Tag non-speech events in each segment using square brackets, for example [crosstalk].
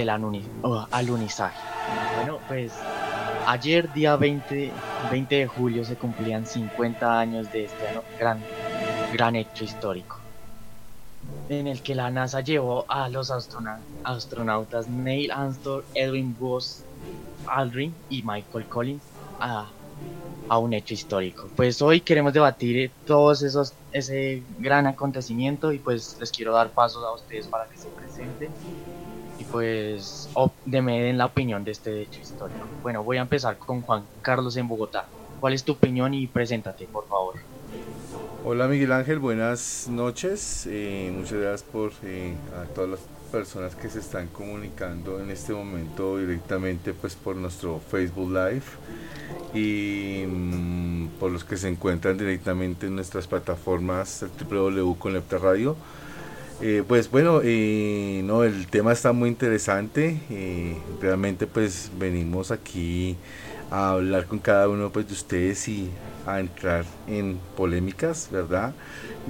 del alunizaje. Bueno, pues ayer día 20, 20 de julio se cumplían 50 años de este gran, gran hecho histórico en el que la NASA llevó a los astronautas Neil Armstrong, Edwin Buzz Aldrin y Michael Collins a, a, un hecho histórico. Pues hoy queremos debatir todos esos ese gran acontecimiento y pues les quiero dar pasos a ustedes para que se presenten pues de me den la opinión de este hecho histórico. Bueno, voy a empezar con Juan Carlos en Bogotá. ¿Cuál es tu opinión y preséntate, por favor? Hola Miguel Ángel, buenas noches. Eh, muchas gracias por eh, a todas las personas que se están comunicando en este momento directamente pues por nuestro Facebook Live y mm, por los que se encuentran directamente en nuestras plataformas www.conlepta Radio. Eh, pues bueno, no, el tema está muy interesante. realmente pues venimos aquí a hablar con cada uno pues, de ustedes y a entrar en polémicas, ¿verdad?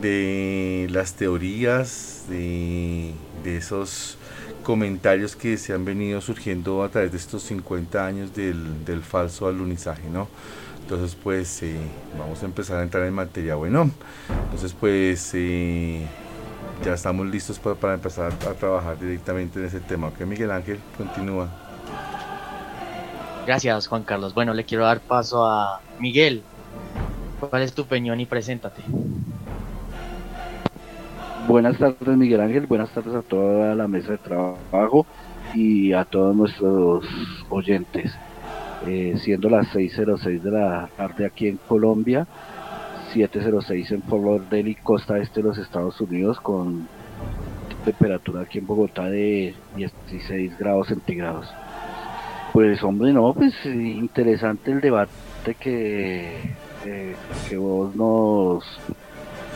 De las teorías, de, esos comentarios que se han venido surgiendo a través de estos 50 años del, falso alunizaje, ¿no? Entonces, pues eh, vamos a empezar a entrar en materia. Bueno, entonces, pues eh, ya estamos listos para, para empezar a trabajar directamente en ese tema. Ok, Miguel Ángel, continúa. Gracias, Juan Carlos. Bueno, le quiero dar paso a Miguel. ¿Cuál es tu opinión y preséntate? Buenas tardes Miguel Ángel, buenas tardes a toda la mesa de trabajo y a todos nuestros oyentes. Eh, siendo las 6.06 de la tarde aquí en Colombia, 7.06 en Fort Lauderdale y costa este de los Estados Unidos con temperatura aquí en Bogotá de 16 grados centígrados. Pues hombre, no, pues interesante el debate que eh, que vos nos,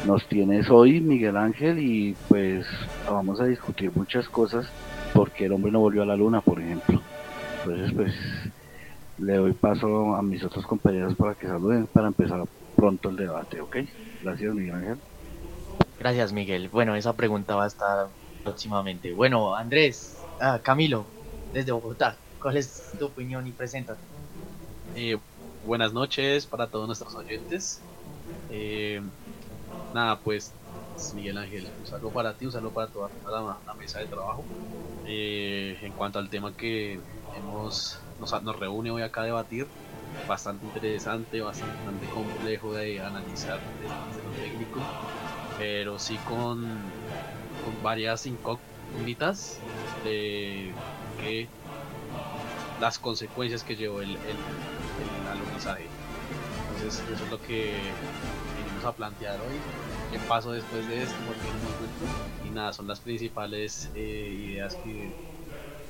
nos tienes hoy, Miguel Ángel, y pues vamos a discutir muchas cosas porque el hombre no volvió a la luna, por ejemplo. Entonces, pues le doy paso a mis otros compañeros para que saluden para empezar pronto el debate, ¿ok? Gracias, Miguel Ángel. Gracias, Miguel. Bueno, esa pregunta va a estar próximamente. Bueno, Andrés, ah, Camilo, desde Bogotá, ¿cuál es tu opinión y preséntate? Eh, buenas noches para todos nuestros oyentes. Eh, nada, pues Miguel Ángel, un saludo para ti, un saludo para toda la, mesa de trabajo. Eh, en cuanto al tema que hemos, nos, reúne hoy acá a debatir, bastante interesante, bastante complejo de analizar desde, lo técnico, pero sí con, varias incógnitas de que las consecuencias que llevó el, el. Entonces eso es lo que venimos a plantear hoy. ¿Qué pasó después de esto? Y nada, son las principales eh, ideas que,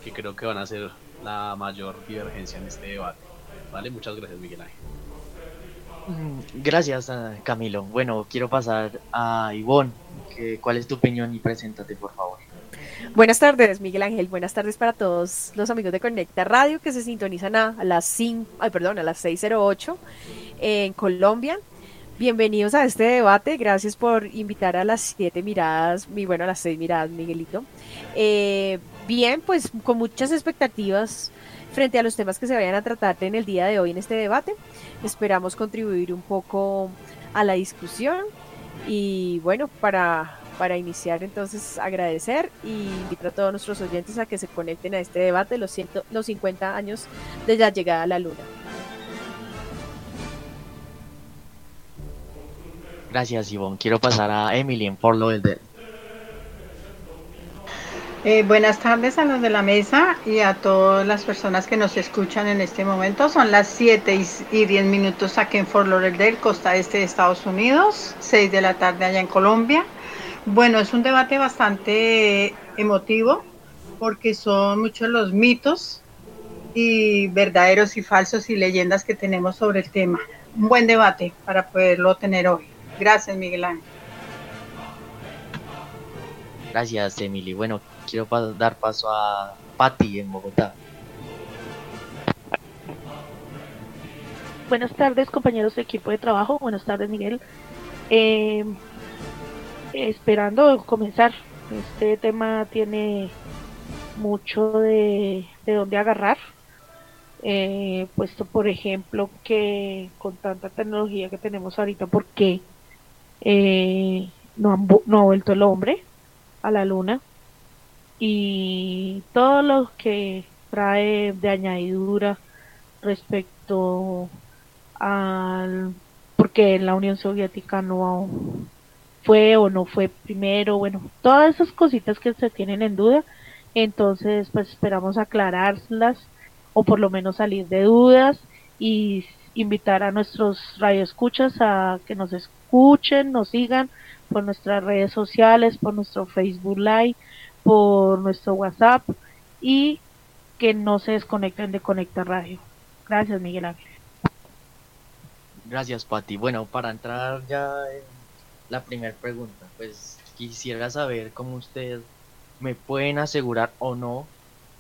que creo que van a ser la mayor divergencia en este debate. Vale, muchas gracias Miguel Ángel. Mm, gracias Camilo. Bueno, quiero pasar a Ivonne. ¿Cuál es tu opinión y preséntate por favor? Buenas tardes, Miguel Ángel. Buenas tardes para todos los amigos de Conecta Radio que se sintonizan a, las 5, ay, perdón, a las 6:08 en Colombia. Bienvenidos a este debate. Gracias por invitar a las siete miradas, mi bueno, a las seis miradas, Miguelito. Eh, bien, pues con muchas expectativas frente a los temas que se vayan a tratar en el día de hoy en este debate. Esperamos contribuir un poco a la discusión y bueno, para para iniciar entonces agradecer y invitar a todos nuestros oyentes a que se conecten a este debate los, ciento, los 50 años de la llegada a la luna. Gracias Ivonne. Quiero pasar a Emily en Fort Lauderdale. Eh, buenas tardes a los de la mesa y a todas las personas que nos escuchan en este momento. Son las 7 y 10 minutos aquí en Fort Lauderdale, costa este de Estados Unidos, 6 de la tarde allá en Colombia. Bueno, es un debate bastante emotivo porque son muchos los mitos y verdaderos y falsos y leyendas que tenemos sobre el tema. Un buen debate para poderlo tener hoy. Gracias, Miguel Ángel. Gracias, Emily. Bueno, quiero dar paso a Patti en Bogotá. Buenas tardes, compañeros de equipo de trabajo. Buenas tardes, Miguel. Eh, esperando comenzar. Este tema tiene mucho de, de dónde agarrar. Eh, puesto por ejemplo que con tanta tecnología que tenemos ahorita, ¿por qué eh, no, no ha vuelto el hombre a la luna? Y todo lo que trae de añadidura respecto al porque la Unión Soviética no fue o no fue primero, bueno, todas esas cositas que se tienen en duda, entonces pues esperamos aclararlas o por lo menos salir de dudas y invitar a nuestros radioescuchas a que nos escuchen, nos sigan por nuestras redes sociales, por nuestro Facebook Live, por nuestro WhatsApp y que no se desconecten de Conecta Radio. Gracias, Miguel Ángel. Gracias, Pati. Bueno, para entrar ya en la primera pregunta, pues quisiera saber cómo ustedes me pueden asegurar o no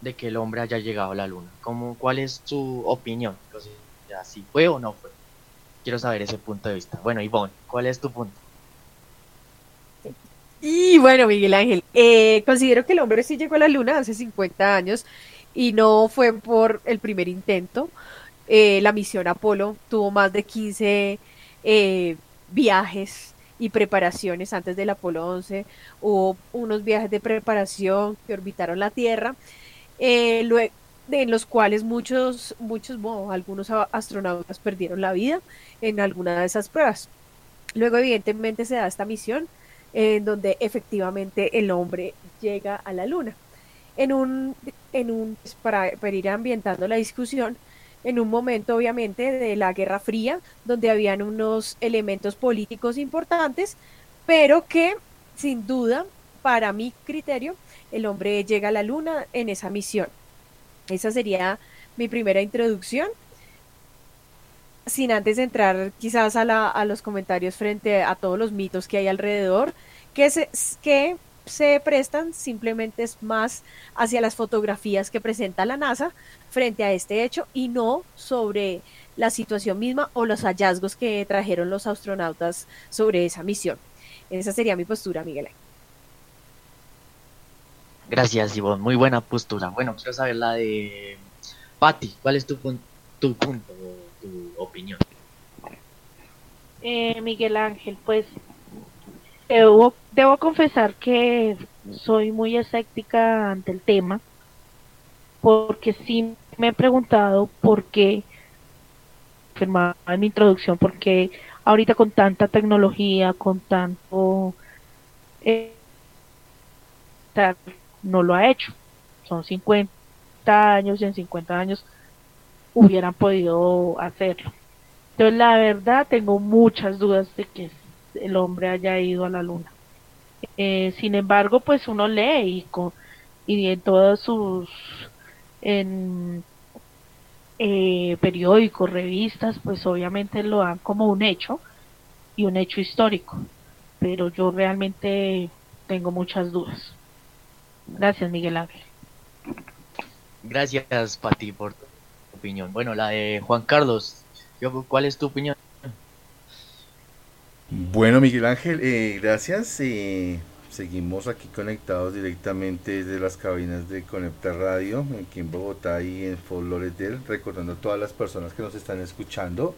de que el hombre haya llegado a la luna. ¿Cómo, ¿Cuál es su opinión? si fue o no fue. Quiero saber ese punto de vista. Bueno, Ivonne, ¿cuál es tu punto? Y bueno, Miguel Ángel, eh, considero que el hombre sí llegó a la luna hace 50 años y no fue por el primer intento. Eh, la misión Apolo tuvo más de 15 eh, viajes y preparaciones antes del Apolo 11. Hubo unos viajes de preparación que orbitaron la Tierra, eh, en los cuales muchos, muchos, algunos astronautas perdieron la vida en alguna de esas pruebas. Luego, evidentemente, se da esta misión en donde efectivamente el hombre llega a la Luna. En un, en un para, para ir ambientando la discusión, en un momento obviamente de la Guerra Fría, donde habían unos elementos políticos importantes, pero que sin duda, para mi criterio, el hombre llega a la luna en esa misión. Esa sería mi primera introducción. Sin antes entrar quizás a, la, a los comentarios frente a todos los mitos que hay alrededor, que, se, que se prestan simplemente es más hacia las fotografías que presenta la NASA frente a este hecho y no sobre la situación misma o los hallazgos que trajeron los astronautas sobre esa misión. Esa sería mi postura, Miguel. Gracias, Ivonne. Muy buena postura. Bueno, quiero saber la de Patti. ¿Cuál es tu, tu punto, opinión? Eh, Miguel Ángel, pues Debo, debo confesar que soy muy escéptica ante el tema, porque sí me he preguntado por qué, afirmaba en mi introducción, porque ahorita con tanta tecnología, con tanto... Eh, no lo ha hecho. Son 50 años y en 50 años hubieran podido hacerlo. Entonces, la verdad, tengo muchas dudas de que el hombre haya ido a la luna. Eh, sin embargo, pues uno lee y, con, y en todos sus en, eh, periódicos, revistas, pues obviamente lo dan como un hecho y un hecho histórico. Pero yo realmente tengo muchas dudas. Gracias, Miguel Ángel. Gracias, Pati, por Bueno, la de Juan Carlos, ¿cuál es tu opinión? Bueno, Miguel Ángel, eh, gracias. Eh, seguimos aquí conectados directamente desde las cabinas de Conecta Radio, aquí en Bogotá y en Fort Lauderdale, recordando a todas las personas que nos están escuchando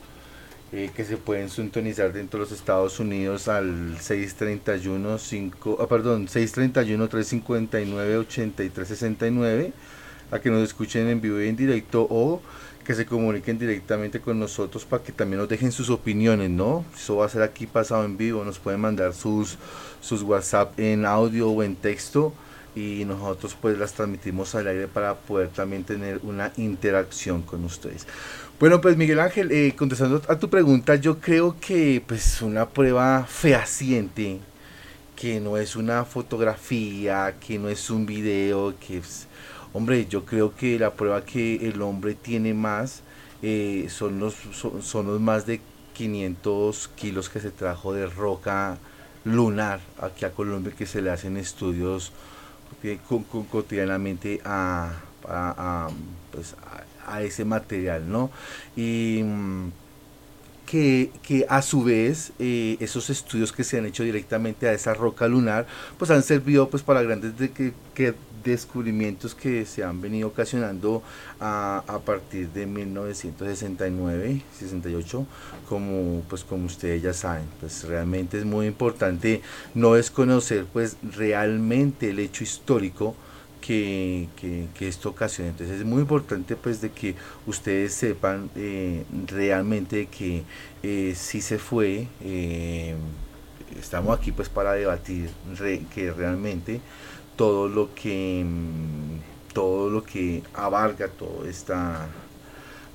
eh, que se pueden sintonizar dentro de los Estados Unidos al 631 5, ah, perdón, 631 359 8369 a que nos escuchen en vivo y en directo o que se comuniquen directamente con nosotros para que también nos dejen sus opiniones, ¿no? Eso va a ser aquí pasado en vivo, nos pueden mandar sus, sus WhatsApp en audio o en texto y nosotros pues las transmitimos al aire para poder también tener una interacción con ustedes. Bueno, pues Miguel Ángel, eh, contestando a tu pregunta, yo creo que pues una prueba fehaciente, que no es una fotografía, que no es un video, que es Hombre, yo creo que la prueba que el hombre tiene más eh, son, los, son, más de 500 kilos que se trajo de roca lunar aquí a Colombia que se le hacen estudios eh, cotidianamente a, pues, a, ese material, ¿no? Y mm, que, a su vez eh, esos estudios que se han hecho directamente a esa roca lunar pues han servido pues para grandes de que, que descubrimientos que se han venido ocasionando a, partir de 1969, 68, como pues como ustedes ya saben, pues realmente es muy importante no desconocer pues realmente el hecho histórico que, que, esto ocasiona. Entonces es muy importante pues de que ustedes sepan eh, realmente que eh, si se fue, eh, estamos aquí pues para debatir que realmente todo lo que mm, todo lo que abarca toda esta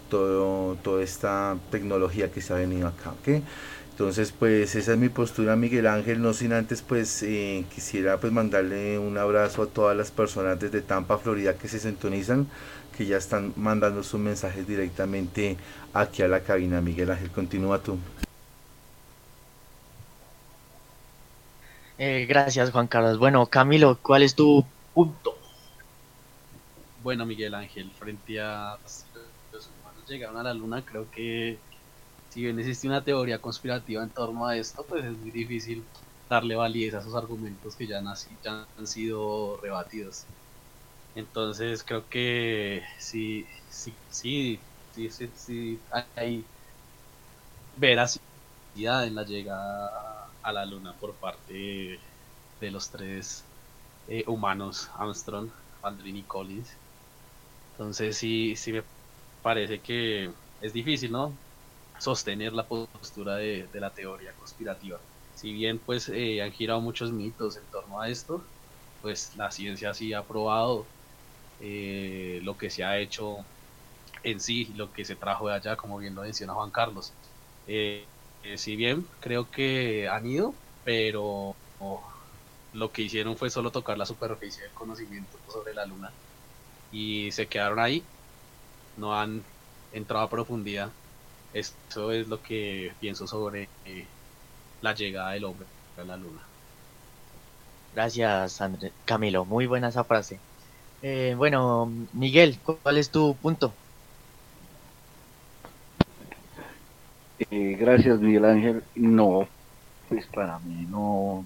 todo, toda esta tecnología que se ha venido acá. Entonces, pues esa es mi postura, Miguel Ángel. No sin antes, pues eh, quisiera pues mandarle un abrazo a todas las personas desde Tampa, Florida, que se sintonizan, que ya están mandando sus mensajes directamente aquí a la cabina. Miguel Ángel, continúa tú. Eh, gracias, Juan Carlos. Bueno, Camilo, ¿cuál es tu punto? Bueno, Miguel Ángel, frente a los humanos llegaron a la luna, creo que si bien existe una teoría conspirativa en torno a esto, pues es muy difícil darle validez a esos argumentos que ya, han sido rebatidos. Entonces creo que sí, sí, sí, sí, sí, hay veracidad en la llegada a la luna por parte de los tres eh, humanos, Armstrong, Aldrin y Collins. Entonces sí, sí me parece que es difícil, ¿no? sostener la postura de, la teoría conspirativa. Si bien pues eh, han girado muchos mitos en torno a esto, pues la ciencia sí ha probado eh, lo que se ha hecho en sí, lo que se trajo de allá, como bien lo menciona Juan Carlos. Eh, si bien creo que han ido, pero lo que hicieron fue solo tocar la superficie del conocimiento sobre la luna y se quedaron ahí, no han entrado a profundidad eso es lo que pienso sobre eh, la llegada del hombre a la luna. Gracias, Camilo. Muy buena esa frase. Eh, bueno, Miguel, ¿cuál es tu punto? Eh, gracias, Miguel Ángel. No, pues para mí no,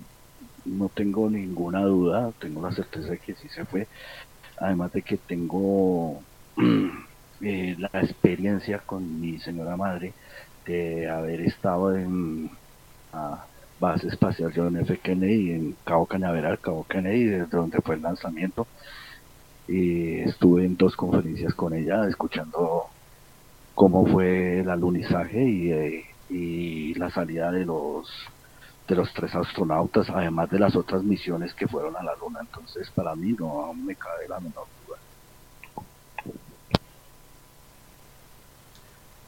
no tengo ninguna duda. Tengo la certeza de que sí se fue. Además de que tengo [clears throat] Eh, la experiencia con mi señora madre de haber estado en la base espacial John F. Kennedy en Cabo Cañaveral, Cabo Kennedy, desde donde fue el lanzamiento. Y estuve en dos conferencias con ella, escuchando cómo fue el alunizaje y, eh, y la salida de los de los tres astronautas, además de las otras misiones que fueron a la Luna. Entonces, para mí no me cabe la menor duda.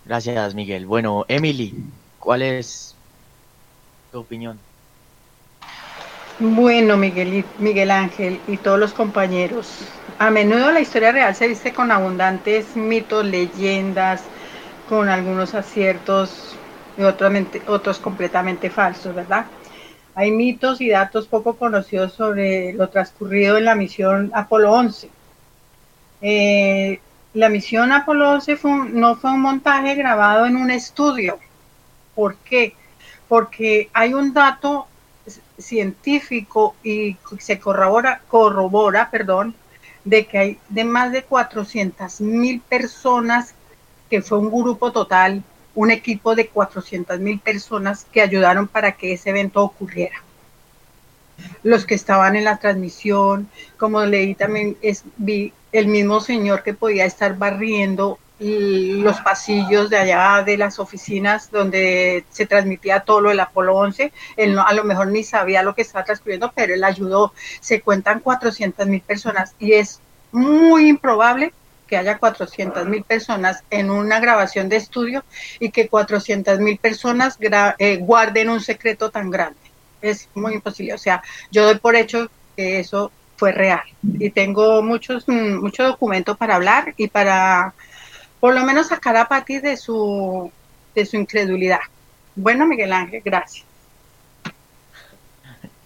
Gracias, Miguel. Bueno, Emily, ¿cuál es tu opinión? Bueno, Miguel, Miguel Ángel y todos los compañeros, a menudo la historia real se viste con abundantes mitos, leyendas, con algunos aciertos y otros, completamente falsos, ¿verdad? Hay mitos y datos poco conocidos sobre lo transcurrido en la misión Apolo 11. Eh, la misión Apolo 11 no fue un montaje grabado en un estudio. ¿Por qué? Porque hay un dato científico y se corrobora, corrobora perdón, de que hay de más de 400 mil personas, que fue un grupo total, un equipo de 400 mil personas que ayudaron para que ese evento ocurriera. Los que estaban en la transmisión, como leí también, es, vi el mismo señor que podía estar barriendo los pasillos de allá de las oficinas donde se transmitía todo lo del Apolo 11. Él no, a lo mejor ni sabía lo que estaba transcurriendo, pero él ayudó. Se cuentan 400 mil personas y es muy improbable que haya 400 mil personas en una grabación de estudio y que 400 mil personas eh, guarden un secreto tan grande. Es muy imposible. O sea, yo doy por hecho que eso fue real. Y tengo muchos, mm, mucho documento para hablar y para por lo menos sacar a Pati de su, de su incredulidad. Bueno, Miguel Ángel, gracias.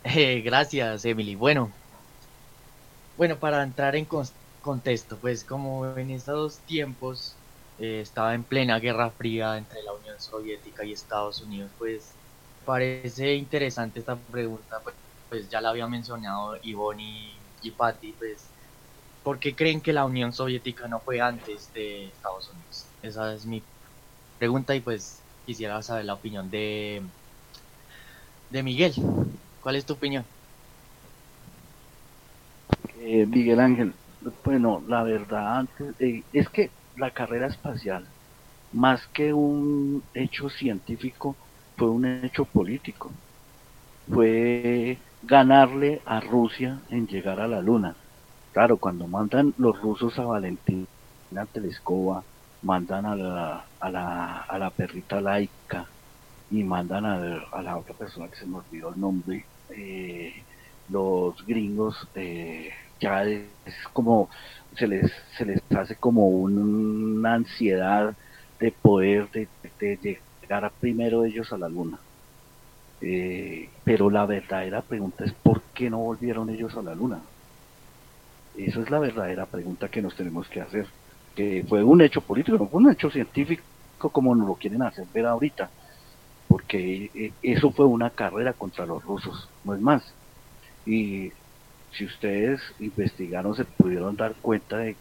Eh, gracias, Emily. Bueno, bueno, para entrar en contexto, pues como en estos tiempos eh, estaba en plena guerra fría entre la Unión Soviética y Estados Unidos, pues parece interesante esta pregunta, pues, pues ya la había mencionado Ivonne y y Patti, pues ¿por qué creen que la Unión Soviética no fue antes de Estados Unidos? Esa es mi pregunta y pues quisiera saber la opinión de, de Miguel. ¿Cuál es tu opinión? Eh, Miguel Ángel, bueno, la verdad antes eh, es que la carrera espacial, más que un hecho científico, fue un hecho político. Fue ganarle a Rusia en llegar a la Luna. Claro, cuando mandan los rusos a Valentina Telescova, mandan a la, a la, a la perrita laica y mandan a, a, la otra persona que se me olvidó el nombre, eh, los gringos eh, ya es como se les se les hace como una ansiedad de poder de, llegar primero ellos a la luna. Eh, pero la verdadera pregunta es por qué no volvieron ellos a la luna esa es la verdadera pregunta que nos tenemos que hacer que fue un hecho político no fue un hecho científico como nos lo quieren hacer ver ahorita porque eh, eso fue una carrera contra los rusos no es más. Y si ustedes investigaron se pudieron dar cuenta de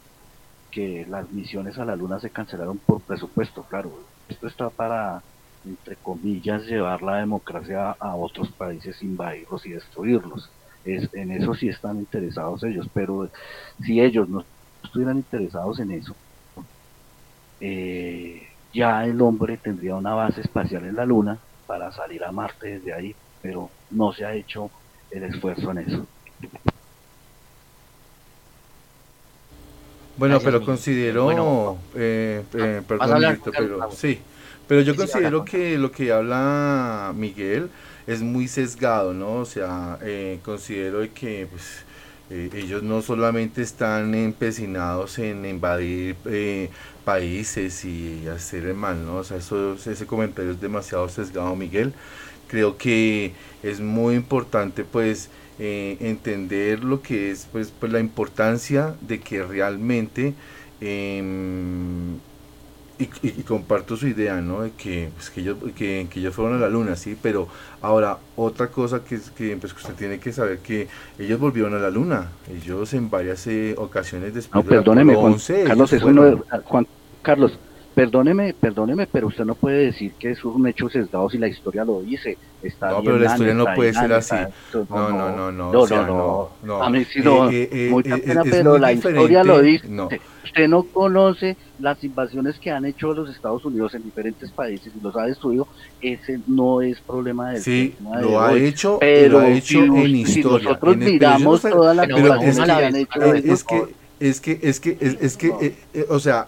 que las misiones a la luna se cancelaron por presupuesto, claro. Esto está para, entre comillas, llevar la democracia a otros países, invadirlos y destruirlos. Es, en eso sí están interesados ellos, pero si ellos no estuvieran interesados en eso, eh, ya el hombre tendría una base espacial en la luna para salir a Marte desde ahí, pero no se ha hecho el esfuerzo en eso. Bueno, pero considero, eh, eh, perdón, pero sí, pero yo considero que lo que habla Miguel es muy sesgado, ¿no? O sea, eh, considero que pues, ellos no solamente están empecinados en invadir países y hacer el mal, ¿no? O sea, eso, ese comentario es demasiado sesgado, Miguel. Creo que es muy importante, pues, eh, entender lo que es pues, pues la importancia de que realmente em, y, comparto su idea, ¿no? De que, pues, que, ellos, que, ellos fueron a la luna, sí, pero ahora otra cosa que, que, pues, usted tiene que saber que ellos volvieron a la luna, ellos en varias eh, ocasiones después no, perdóneme, Juan, Carlos, eso no, Juan Carlos, Perdóneme, perdóneme, pero usted no puede decir que es un hecho sesgado si la historia lo dice. Está no, pero la historia no puede ser así. No, no, no, no. No, no, no. A mí sí no, eh, eh, mucha eh, pena, pero la historia lo dice. Usted no conoce las invasiones que han hecho los Estados Unidos en diferentes países y los ha destruido. Ese no es problema del Sí, lo ha hecho, pero lo ha hecho en historia. nosotros miramos todas las invasiones que han hecho. Es que, es que, es que, es que, o sea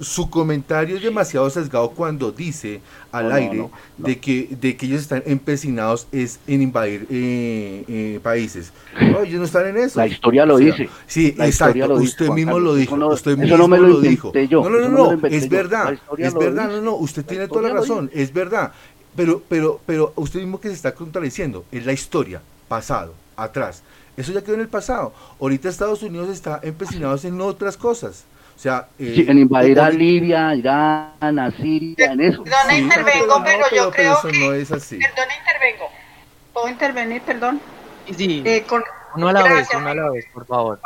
su comentario es demasiado sesgado cuando dice al aire de que de que ellos están empecinados es en invadir eh, eh, países. No, ellos no están en eso. La historia lo dice. Sí, exacto. usted mismo lo dijo. usted mismo no me lo, dijo. no, no, no, no, es verdad. Es verdad. No, no, usted tiene toda la razón. Es verdad. Pero, pero, pero usted mismo que se está contradiciendo es la historia, pasado, atrás. Eso ya quedó en el pasado. Ahorita Estados Unidos está empecinados en otras cosas. O sea, eh, en invadir a Libia, Irán, a Siria, en eso. Perdona, intervengo, pero, yo creo que... no es así. Perdona, intervengo. ¿Puedo intervenir, perdón? Sí, eh, con... uno a la vez, uno a la vez, por favor.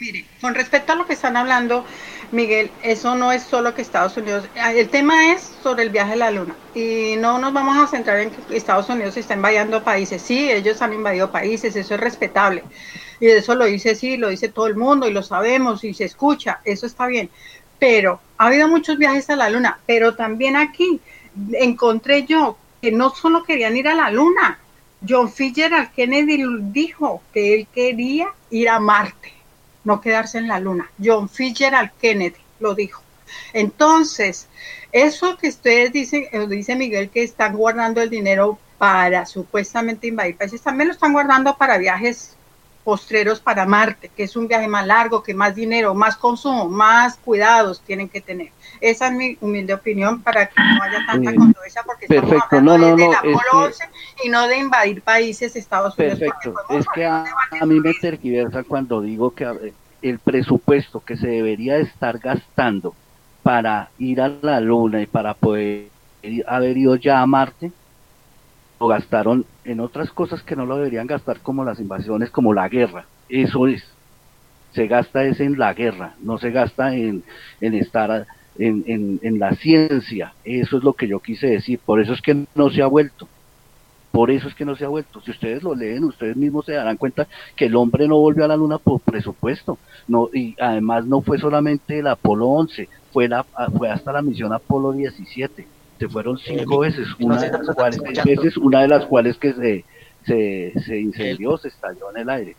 Mire, con respecto a lo que están hablando, Miguel, eso no es solo que Estados Unidos, ah, el tema es sobre el viaje a la luna. Y no nos vamos a centrar en que Estados Unidos está invadiendo países, sí, ellos han invadido países, eso es respetable, y eso lo dice sí, lo dice todo el mundo y lo sabemos y se escucha, eso está bien. Pero ha habido muchos viajes a la luna, pero también aquí encontré yo que no solo querían ir a la luna, John Fitzgerald Kennedy dijo que él quería ir a Marte, no quedarse en la luna. John Fitzgerald Kennedy lo dijo. Entonces, eso que ustedes dicen, eh, dice Miguel, que están guardando el dinero para supuestamente invadir países, también lo están guardando para viajes postreros para Marte, que es un viaje más largo, que más dinero, más consumo, más cuidados tienen que tener. Esa es mi humilde opinión para que no haya tanta controversia, porque Perfecto. estamos hablando de, la y no de invadir países Estados Unidos. Perfecto, es que a, mí me tergiversa cuando digo que el presupuesto que se debería estar gastando para ir a la Luna y para poder haber ido ya a Marte, lo gastaron en otras cosas que no lo deberían gastar como las invasiones, como la guerra. Eso es. se gasta es en la guerra, no se gasta en, en estar en, en, en la ciencia. Eso es lo que yo quise decir, por eso es que no se ha vuelto. Por eso es que no se ha vuelto. Si ustedes lo leen, ustedes mismos se darán cuenta que el hombre no volvió a la luna por presupuesto. No, y además no fue solamente el Apolo 11, fue, la, fue hasta la misión Apolo 17. Se fueron cinco veces, una de las cuales, veces, una de las cuales que se, se, se incendió, se estalló en el aire.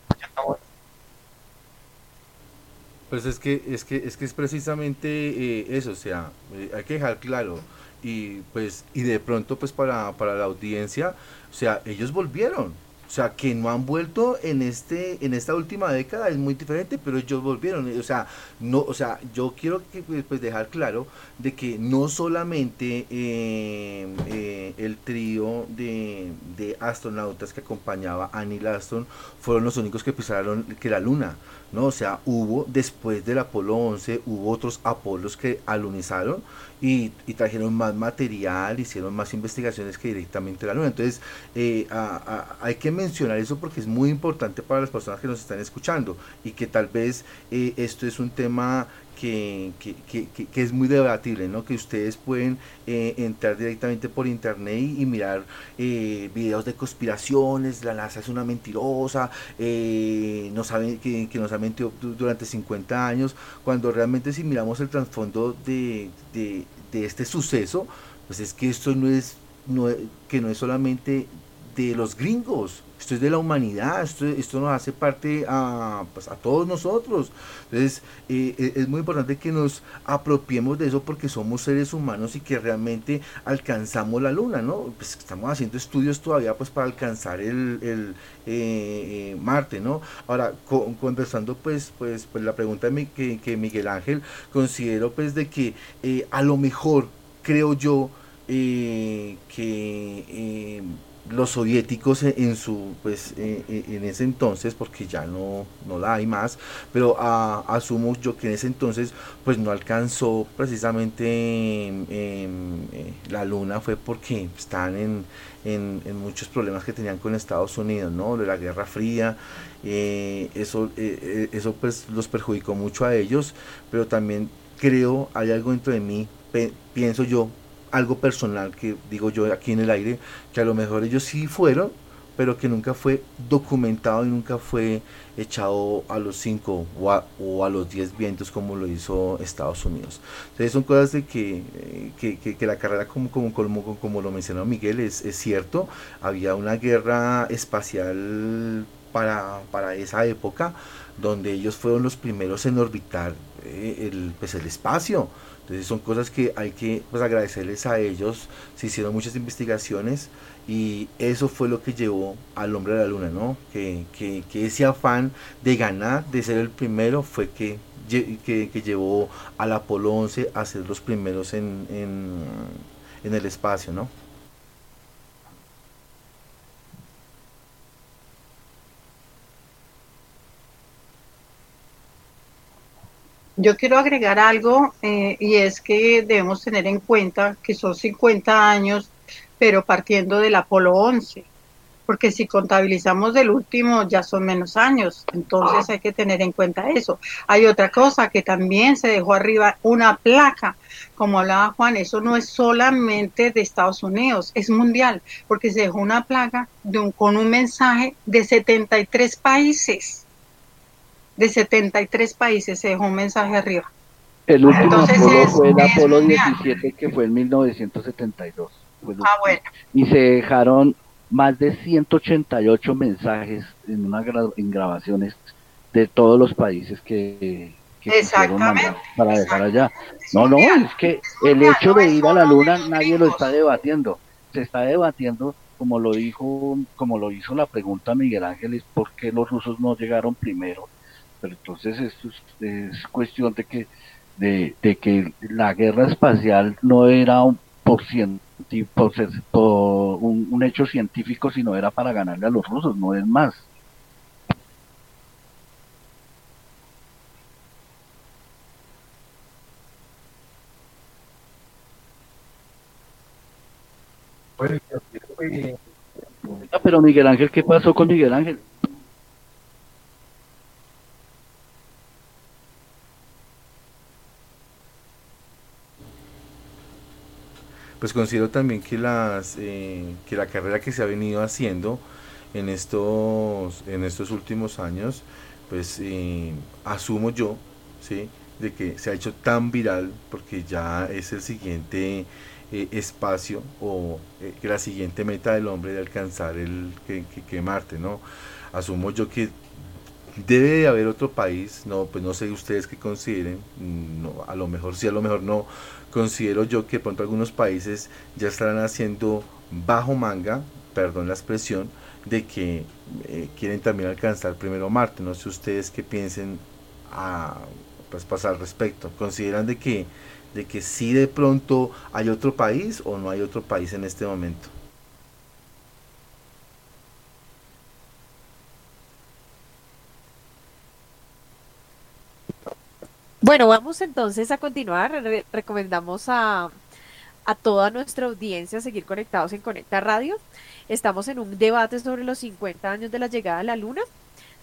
Pues es que es que es que es precisamente eh, eso, o sea, eh, hay que dejar claro. Y pues y de pronto pues para, para la audiencia, o sea, ellos volvieron, o sea, que no han vuelto en este en esta última década es muy diferente, pero ellos volvieron, o sea, no, o sea, yo quiero que pues, dejar claro de que no solamente eh, el trío de, de, astronautas que acompañaba a Neil fueron los únicos que pisaron que la luna, ¿no? O sea, hubo después del Apolo 11 hubo otros Apolos que alunizaron y, trajeron más material, hicieron más investigaciones que directamente la luna. Entonces, eh, hay que mencionar eso porque es muy importante para las personas que nos están escuchando y que tal vez eh, esto es un tema que, es muy debatible, ¿no? Que ustedes pueden eh, entrar directamente por internet y, mirar videos de conspiraciones, la NASA es una mentirosa, no saben que, nos ha mentido durante 50 años, cuando realmente si miramos el trasfondo de, de este suceso, pues es que esto no es, no, que no es solamente de los gringos, esto es de la humanidad, esto, esto nos hace parte a, pues todos nosotros. Entonces, eh, eh, es muy importante que nos apropiemos de eso porque somos seres humanos y que realmente alcanzamos la luna, ¿no? Pues estamos haciendo estudios todavía pues para alcanzar el, el eh, Marte, ¿no? Ahora, contestando pues, pues, pues la pregunta que, que Miguel Ángel, considero pues de que a lo mejor, creo yo, que los soviéticos en su pues en ese entonces porque ya no, no la hay más pero asumo yo que en ese entonces pues no alcanzó precisamente eh, la luna fue porque están en, en, muchos problemas que tenían con Estados Unidos no la guerra fría eh, eso eh, eso pues los perjudicó mucho a ellos pero también creo hay algo dentro de mí pienso yo algo personal que digo yo aquí en el aire, que a lo mejor ellos sí fueron, pero que nunca fue documentado y nunca fue echado a los cinco o a, los diez vientos como lo hizo Estados Unidos. Entonces son cosas de que, eh, que, la carrera como, como, como, como, lo mencionó Miguel es, es, cierto, había una guerra espacial para, para esa época donde ellos fueron los primeros en orbitar eh, el, pues el espacio entonces son cosas que hay que pues, agradecerles a ellos. Se hicieron muchas investigaciones y eso fue lo que llevó al hombre a la luna, ¿no? Que, que, que ese afán de ganar, de ser el primero, fue que, que, que llevó al Apolo 11 a ser los primeros en, en, en el espacio, ¿no? Yo quiero agregar algo eh, y es que debemos tener en cuenta que son 50 años, pero partiendo del Apolo 11, porque si contabilizamos del último ya son menos años, entonces hay que tener en cuenta eso. Hay otra cosa que también se dejó arriba, una placa, como hablaba Juan, eso no es solamente de Estados Unidos, es mundial, porque se dejó una placa de un, con un mensaje de 73 países de 73 países se dejó un mensaje arriba. El último Apolo fue el Apolo 17 que fue en 1972. ah, bueno. Y se dejaron más de 188 mensajes en una en grabaciones de todos los países que, que Exactamente. para dejar allá. No, no, es que el hecho de ir a la luna nadie lo está debatiendo. Se está debatiendo como lo dijo, como lo hizo la pregunta Miguel Ángeles, ¿por qué los rusos no llegaron primero? Pero entonces esto es, cuestión de que de, que la guerra espacial no era un, por, por, ser, por un, hecho científico, sino era para ganarle a los rusos, no es más. Ah, pero Miguel Ángel, ¿qué pasó con Miguel Ángel? Pues considero también que, las, eh, que la carrera que se ha venido haciendo en estos, en estos últimos años, pues eh, asumo yo, ¿sí? de que se ha hecho tan viral porque ya es el siguiente eh, espacio o eh, la siguiente meta del hombre de alcanzar el que, Marte, ¿no? Asumo yo que debe de haber otro país, no, pues no sé ustedes qué consideren, no, a lo mejor sí, a lo mejor no, considero yo que pronto algunos países ya estarán haciendo bajo manga, perdón la expresión, de que eh, quieren también alcanzar primero Marte, no sé ustedes qué piensen a, pues, pasar al respecto, consideran de que de que si de pronto hay otro país o no hay otro país en este momento. Bueno, vamos entonces a continuar. recomendamos a, a toda nuestra audiencia seguir conectados en Conecta Radio. Estamos en un debate sobre los 50 años de la llegada a la Luna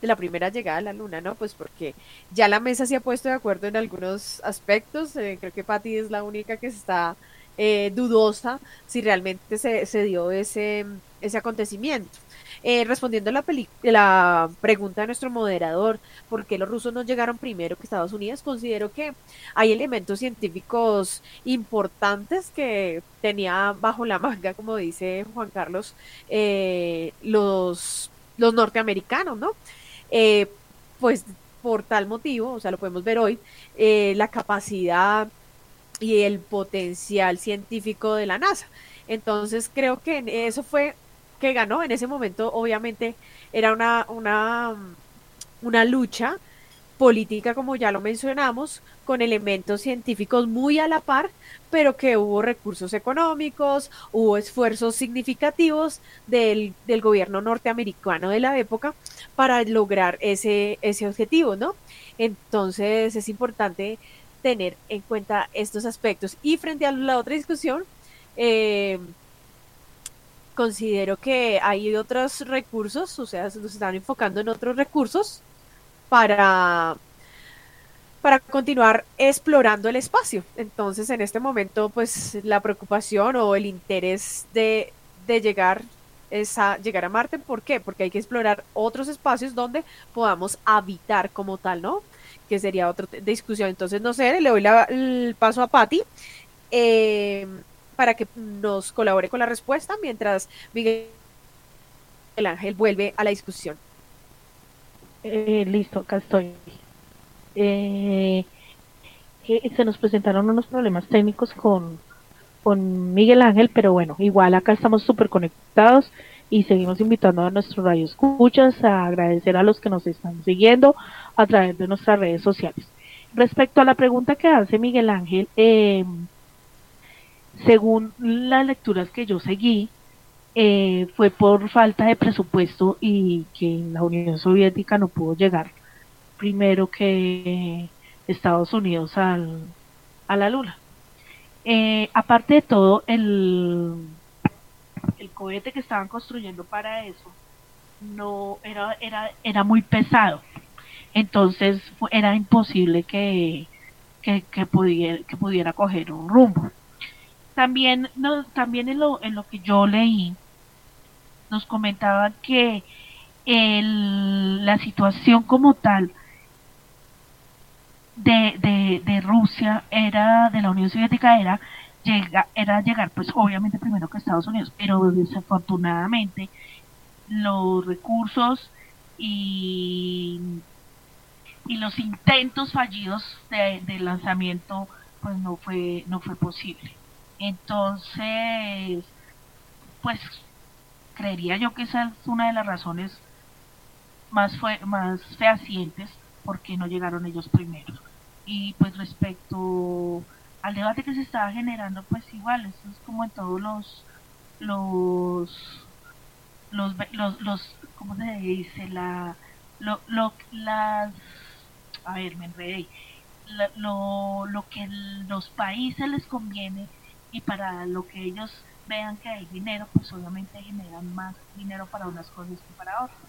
de la primera llegada a la luna, ¿no? Pues porque ya la mesa se ha puesto de acuerdo en algunos aspectos. Eh, creo que Patti es la única que está eh, dudosa si realmente se, se, dio ese, ese acontecimiento. Eh, respondiendo a la, la pregunta de nuestro moderador, ¿por qué los rusos no llegaron primero que Estados Unidos? Considero que hay elementos científicos importantes que tenía bajo la manga, como dice Juan Carlos, los, los norteamericanos, ¿no? Eh, pues por tal motivo, o sea, lo podemos ver hoy, eh, la capacidad y el potencial científico de la NASA. Entonces creo que eso fue que ganó en ese momento, obviamente era una, una, una lucha política, como ya lo mencionamos, con elementos científicos muy a la par, pero que hubo recursos económicos, hubo esfuerzos significativos del, del gobierno norteamericano de la época para lograr ese, ese objetivo, ¿no? Entonces es importante tener en cuenta estos aspectos. Y frente a la otra discusión, eh, considero que hay otros recursos, o sea, se nos están enfocando en otros recursos para para continuar explorando el espacio. Entonces, en este momento, pues la preocupación o el interés de, de llegar es a llegar a Marte. ¿Por qué? Porque hay que explorar otros espacios donde podamos habitar como tal, ¿no? Que sería otra discusión. Entonces, no sé, le doy el paso a Patti eh, para que nos colabore con la respuesta mientras Miguel Ángel vuelve a la discusión. Eh, listo, acá estoy. Eh, se nos presentaron unos problemas técnicos con, con Miguel Ángel, pero bueno, igual acá estamos súper conectados y seguimos invitando a nuestros radioescuchas a agradecer a los que nos están siguiendo a través de nuestras redes sociales. Respecto a la pregunta que hace Miguel Ángel, eh, según las lecturas que yo seguí, eh, fue por falta de presupuesto y que la Unión Soviética no pudo llegar primero que Estados Unidos al, a la Luna. Eh, aparte de todo, el, cohete que estaban construyendo para eso no era, era, era muy pesado. Entonces era imposible que pudiera coger un rumbo. También, no, también en, lo, en lo que yo leí, nos comentaba que el, la situación como tal de, de, de Rusia era, de la Unión Soviética era llega, era llegar pues obviamente primero que Estados Unidos, pero desafortunadamente los recursos y, y los intentos fallidos de, de, lanzamiento pues no fue no fue posible entonces pues creería yo que esa es una de las razones más fue más fehacientes porque no llegaron ellos primero y pues respecto al debate que se estaba generando, pues igual, eso es como en todos los, los, los, los, los ¿cómo se dice? La, lo, lo, las, a ver, me enredé, lo, lo que los países les conviene y para lo que ellos vean que hay dinero, pues obviamente generan más dinero para unas cosas que para otras.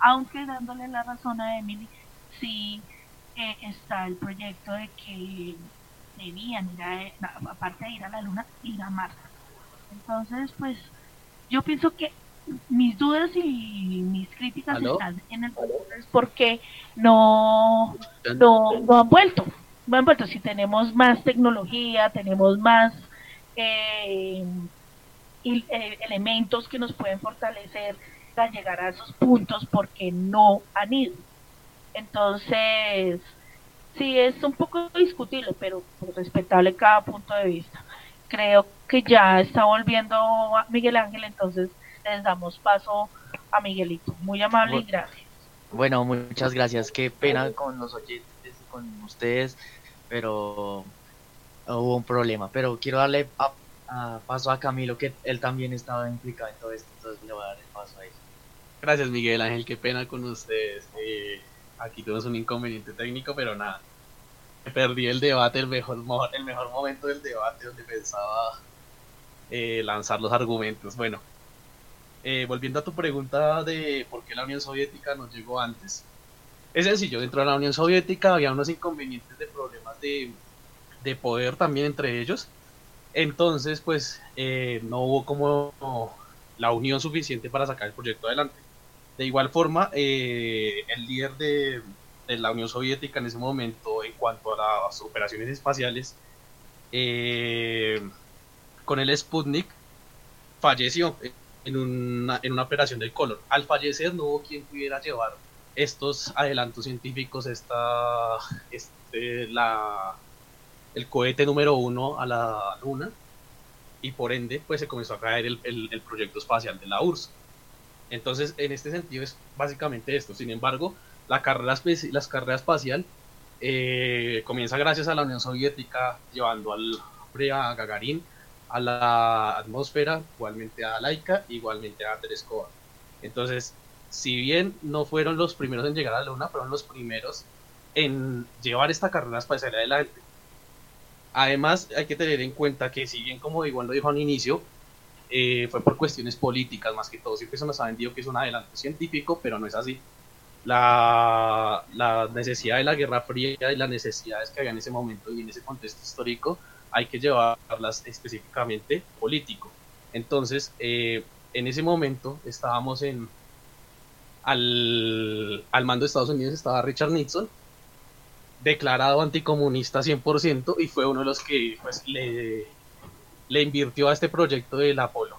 Aunque dándole la razón a Emily, sí eh, está el proyecto de que debían ir a, aparte de ir a la luna, ir a Marte. Entonces, pues yo pienso que mis dudas y mis críticas están en el es porque no, no, no han vuelto. No han vuelto. Si tenemos más tecnología, tenemos más eh, eh, elementos que nos pueden fortalecer para llegar a esos puntos porque no han ido. Entonces, sí es un poco discutible, pero pues, respetable cada punto de vista. Creo que ya está volviendo a Miguel Ángel, entonces les damos paso a Miguelito. Muy amable y gracias. Bueno, muchas gracias. Qué pena con los oyentes con ustedes, pero hubo un problema. Pero quiero darle paso a Camilo, que él también estaba implicado en todo esto, entonces le voy a dar el paso a él. Gracias, Miguel Ángel. Qué pena con ustedes. Eh, aquí tuvimos un inconveniente técnico, pero nada. Perdí el debate, el mejor, el mejor momento del debate donde pensaba eh, lanzar los argumentos. Bueno, eh, volviendo a tu pregunta de por qué la Unión Soviética nos llegó antes. Es sencillo, dentro de la Unión Soviética había unos inconvenientes de problemas de, de poder también entre ellos. Entonces, pues eh, no hubo como la unión suficiente para sacar el proyecto adelante. De igual forma, eh, el líder de, la Unión Soviética en ese momento, en cuanto a las operaciones espaciales, eh, con el Sputnik, falleció en una, en una operación del Color. Al fallecer no hubo quien pudiera llevar estos adelantos científicos, esta, este, la, el cohete número uno a la Luna, y por ende, pues se comenzó a caer el, el proyecto espacial de la URSS. Entonces, en este sentido es básicamente esto. Sin embargo, la carrera, las carrera espacial eh, comienza gracias a la Unión Soviética llevando al a Gagarin a la atmósfera, igualmente a Laika, igualmente a Tereskova. Entonces, si bien no fueron los primeros en llegar a la Luna, fueron los primeros en llevar esta carrera espacial adelante. Además, hay que tener en cuenta que si bien, como igual lo dijo al inicio, eh, fue por cuestiones políticas más que todo. Siempre se nos ha vendido que es un adelanto científico, pero no es así. La, la, necesidad de la Guerra Fría y las necesidades que había en ese momento y en ese contexto histórico hay que llevarlas específicamente político. Entonces, eh, en ese momento estábamos en... Al, al mando de Estados Unidos estaba Richard Nixon, declarado anticomunista 100% y fue uno de los que pues, le le invirtió a este proyecto del Apolo.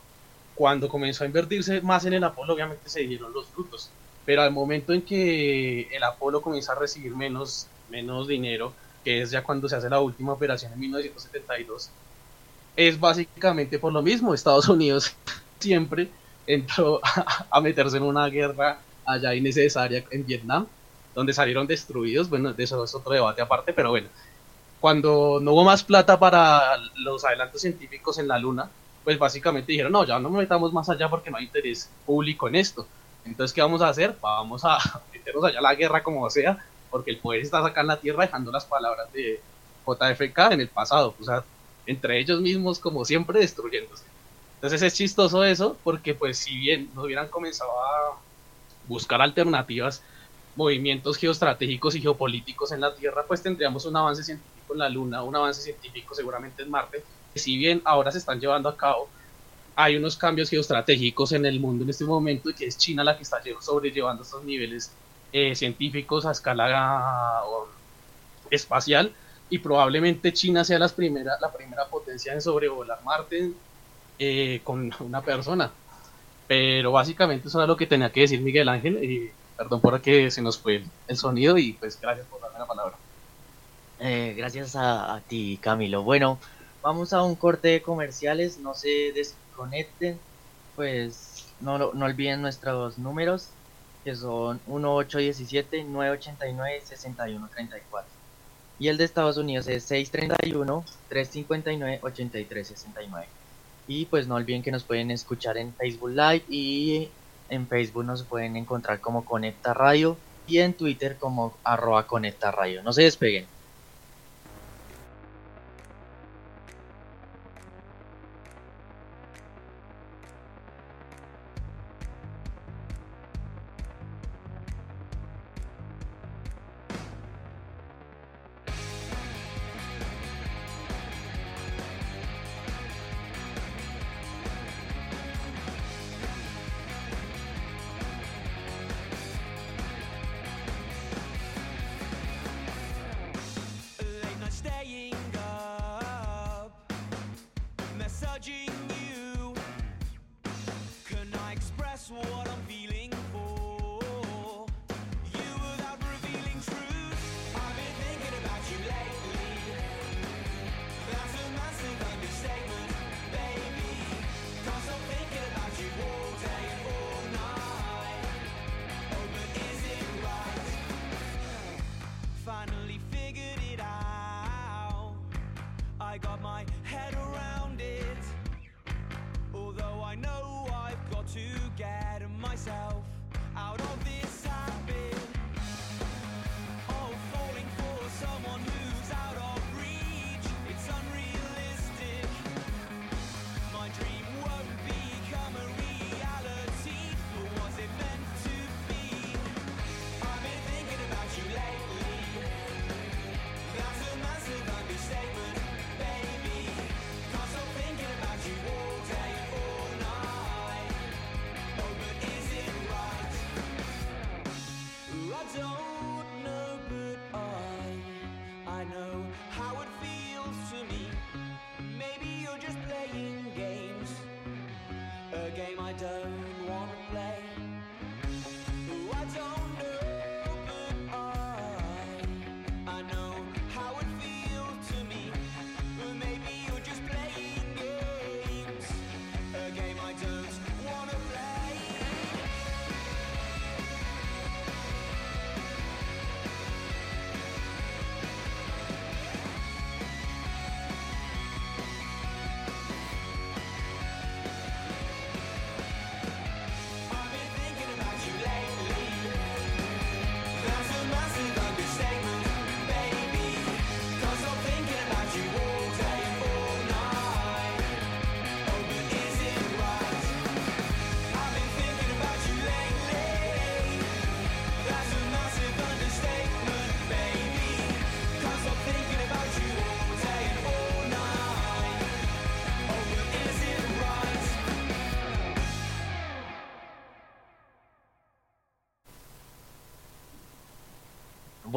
Cuando comenzó a invertirse más en el Apolo, obviamente se dieron los frutos. Pero al momento en que el Apolo comienza a recibir menos, menos dinero, que es ya cuando se hace la última operación en 1972, es básicamente por lo mismo. Estados Unidos [laughs] siempre entró a meterse en una guerra allá innecesaria en Vietnam, donde salieron destruidos. Bueno, de eso es otro debate aparte, pero bueno, cuando no hubo más plata para los adelantos científicos en la Luna, pues básicamente dijeron, no, ya no metamos más allá porque no hay interés público en esto. Entonces, ¿qué vamos a hacer? Vamos a [laughs] meternos allá a la guerra como sea, porque el poder está acá en la Tierra dejando las palabras de JFK en el pasado, o sea, entre ellos mismos como siempre destruyéndose. Entonces es chistoso eso, porque pues si bien no hubieran comenzado a buscar alternativas, movimientos geoestratégicos y geopolíticos en la Tierra, pues tendríamos un avance científico con la Luna, un avance científico seguramente en Marte, que si bien ahora se están llevando a cabo, hay unos cambios geoestratégicos en el mundo en este momento y que es China la que está sobrellevando estos niveles eh, científicos a escala espacial y probablemente China sea las primera, la primera potencia en sobrevolar Marte eh, con una persona. Pero básicamente eso era lo que tenía que decir Miguel Ángel y perdón por que se nos fue el sonido y pues gracias por darme la palabra. Eh, gracias a, ti, Camilo. Bueno, vamos a un corte de comerciales. No se desconecten. Pues no, no olviden nuestros números, que son 1817-989-6134. Y el de Estados Unidos es 631-359-8369. Y pues no olviden que nos pueden escuchar en Facebook Live y en Facebook nos pueden encontrar como Conecta Radio y en Twitter como arroba Conecta Radio. No se despeguen.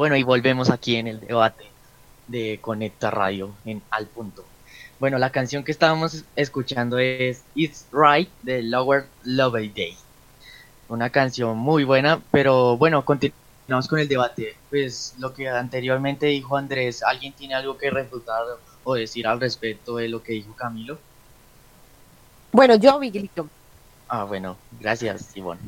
Bueno, y volvemos aquí en el debate de Conecta Radio en Al Punto. Bueno, la canción que estábamos escuchando es It's Right de Lower Lovely Day. Una canción muy buena, pero bueno, continuamos con el debate. Pues lo que anteriormente dijo Andrés, ¿alguien tiene algo que refutar o decir al respecto de lo que dijo Camilo? Bueno, yo, Miguelito. Ah, bueno, gracias, Ivonne.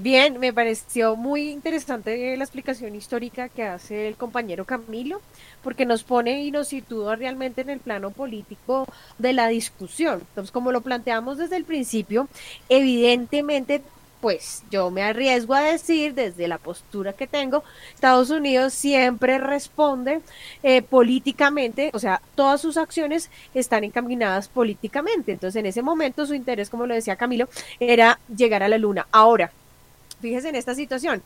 Bien, me pareció muy interesante la explicación histórica que hace el compañero Camilo, porque nos pone y nos sitúa realmente en el plano político de la discusión. Entonces, como lo planteamos desde el principio, evidentemente pues yo me arriesgo a decir desde la postura que tengo, Estados Unidos siempre responde eh, políticamente, o sea, todas sus acciones están encaminadas políticamente. Entonces, en ese momento su interés, como lo decía Camilo, era llegar a la luna. Ahora, fíjese en esta situación.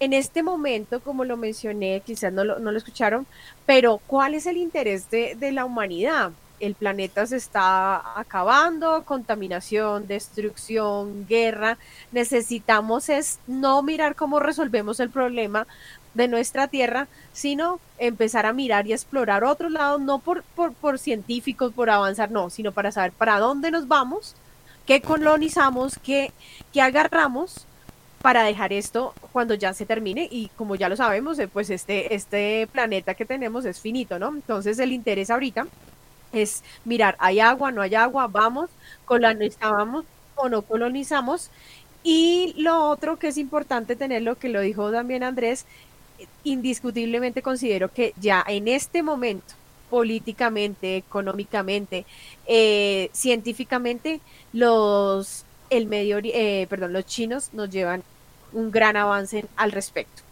En este momento, como lo mencioné, quizás no lo, no lo escucharon, pero ¿cuál es el interés de, de la humanidad? el planeta se está acabando, contaminación, destrucción, guerra. Necesitamos es no mirar cómo resolvemos el problema de nuestra tierra, sino empezar a mirar y explorar otros lados, no por, por, por científicos, por avanzar, no, sino para saber para dónde nos vamos, qué colonizamos, qué, qué agarramos para dejar esto cuando ya se termine y como ya lo sabemos, eh, pues este, este planeta que tenemos es finito, ¿no? Entonces el interés ahorita es mirar, hay agua, no hay agua, vamos, colonizamos o no colonizamos. Y lo otro que es importante tener, lo que lo dijo también Andrés, indiscutiblemente considero que ya en este momento, políticamente, económicamente, eh, científicamente, los el medio, eh, perdón, los chinos nos llevan un gran avance al respecto.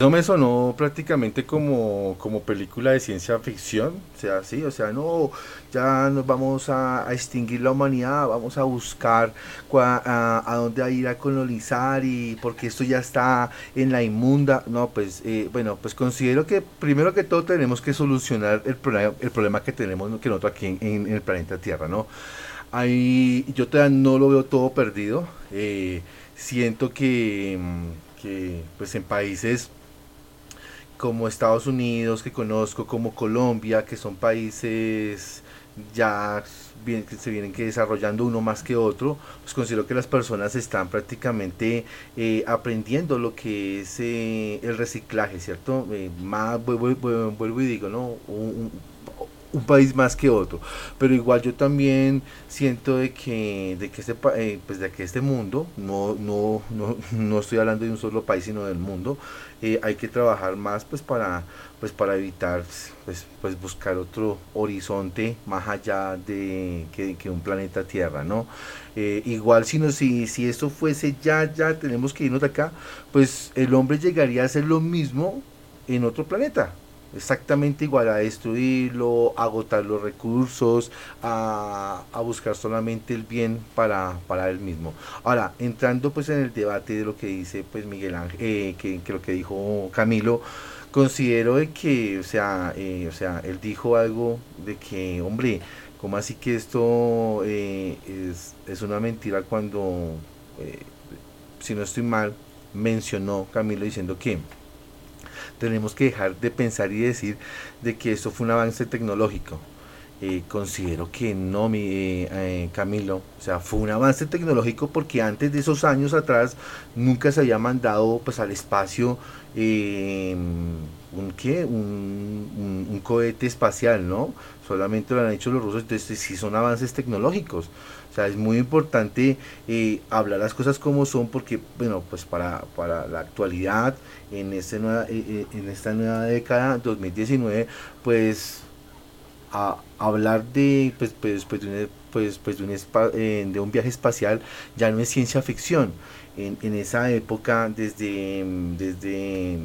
No me sonó prácticamente como, como película de ciencia ficción, o sea, sí, o sea, no, ya nos vamos a, extinguir la humanidad, vamos a buscar a, dónde ir a colonizar y porque esto ya está en la inmunda, no, pues, eh, bueno, pues considero que primero que todo tenemos que solucionar el problema, el problema que tenemos que nosotros aquí en, en, el planeta Tierra, ¿no? Ahí yo todavía no lo veo todo perdido, eh, siento que, que pues en países como Estados Unidos, que conozco, como Colombia, que son países ya bien, que se vienen que desarrollando uno más que otro, pues considero que las personas están prácticamente eh, aprendiendo lo que es eh, el reciclaje, ¿cierto? Eh, más vuelvo, y digo, ¿no? País más que otro. Pero igual yo también siento de que, de que, este, eh, pues de que este mundo, no, no, no, no estoy hablando de un solo país, sino del mundo, eh, hay que trabajar más pues para, pues para evitar pues, pues buscar otro horizonte más allá de que, un planeta Tierra, ¿no? Eh, igual si, no, si, si esto fuese ya, ya tenemos que irnos de acá, pues el hombre llegaría a hacer lo mismo en otro planeta, exactamente igual a destruirlo, a agotar los recursos, a, buscar solamente el bien para, para, él mismo. Ahora, entrando pues en el debate de lo que dice pues Miguel Ángel, eh, que, lo que dijo Camilo, considero de que, o sea, eh, o sea, él dijo algo de que, hombre, ¿cómo así que esto eh, es, es, una mentira cuando, si no estoy mal, mencionó Camilo diciendo que tenemos que dejar de pensar y decir de que esto fue un avance tecnológico. Eh, considero que no, mi eh, eh, Camilo, o sea, fue un avance tecnológico porque antes de esos años atrás nunca se había mandado pues al espacio un qué, un, cohete espacial, ¿no? Solamente lo han hecho los rusos, entonces sí son avances tecnológicos es muy importante eh, hablar las cosas como son porque, bueno, pues para, para la actualidad, en, este eh, eh, en esta nueva década, 2019, pues hablar de, pues, pues, pues de, un, pues, pues de, un, viaje espacial ya no es ciencia ficción. En, esa época, desde, desde,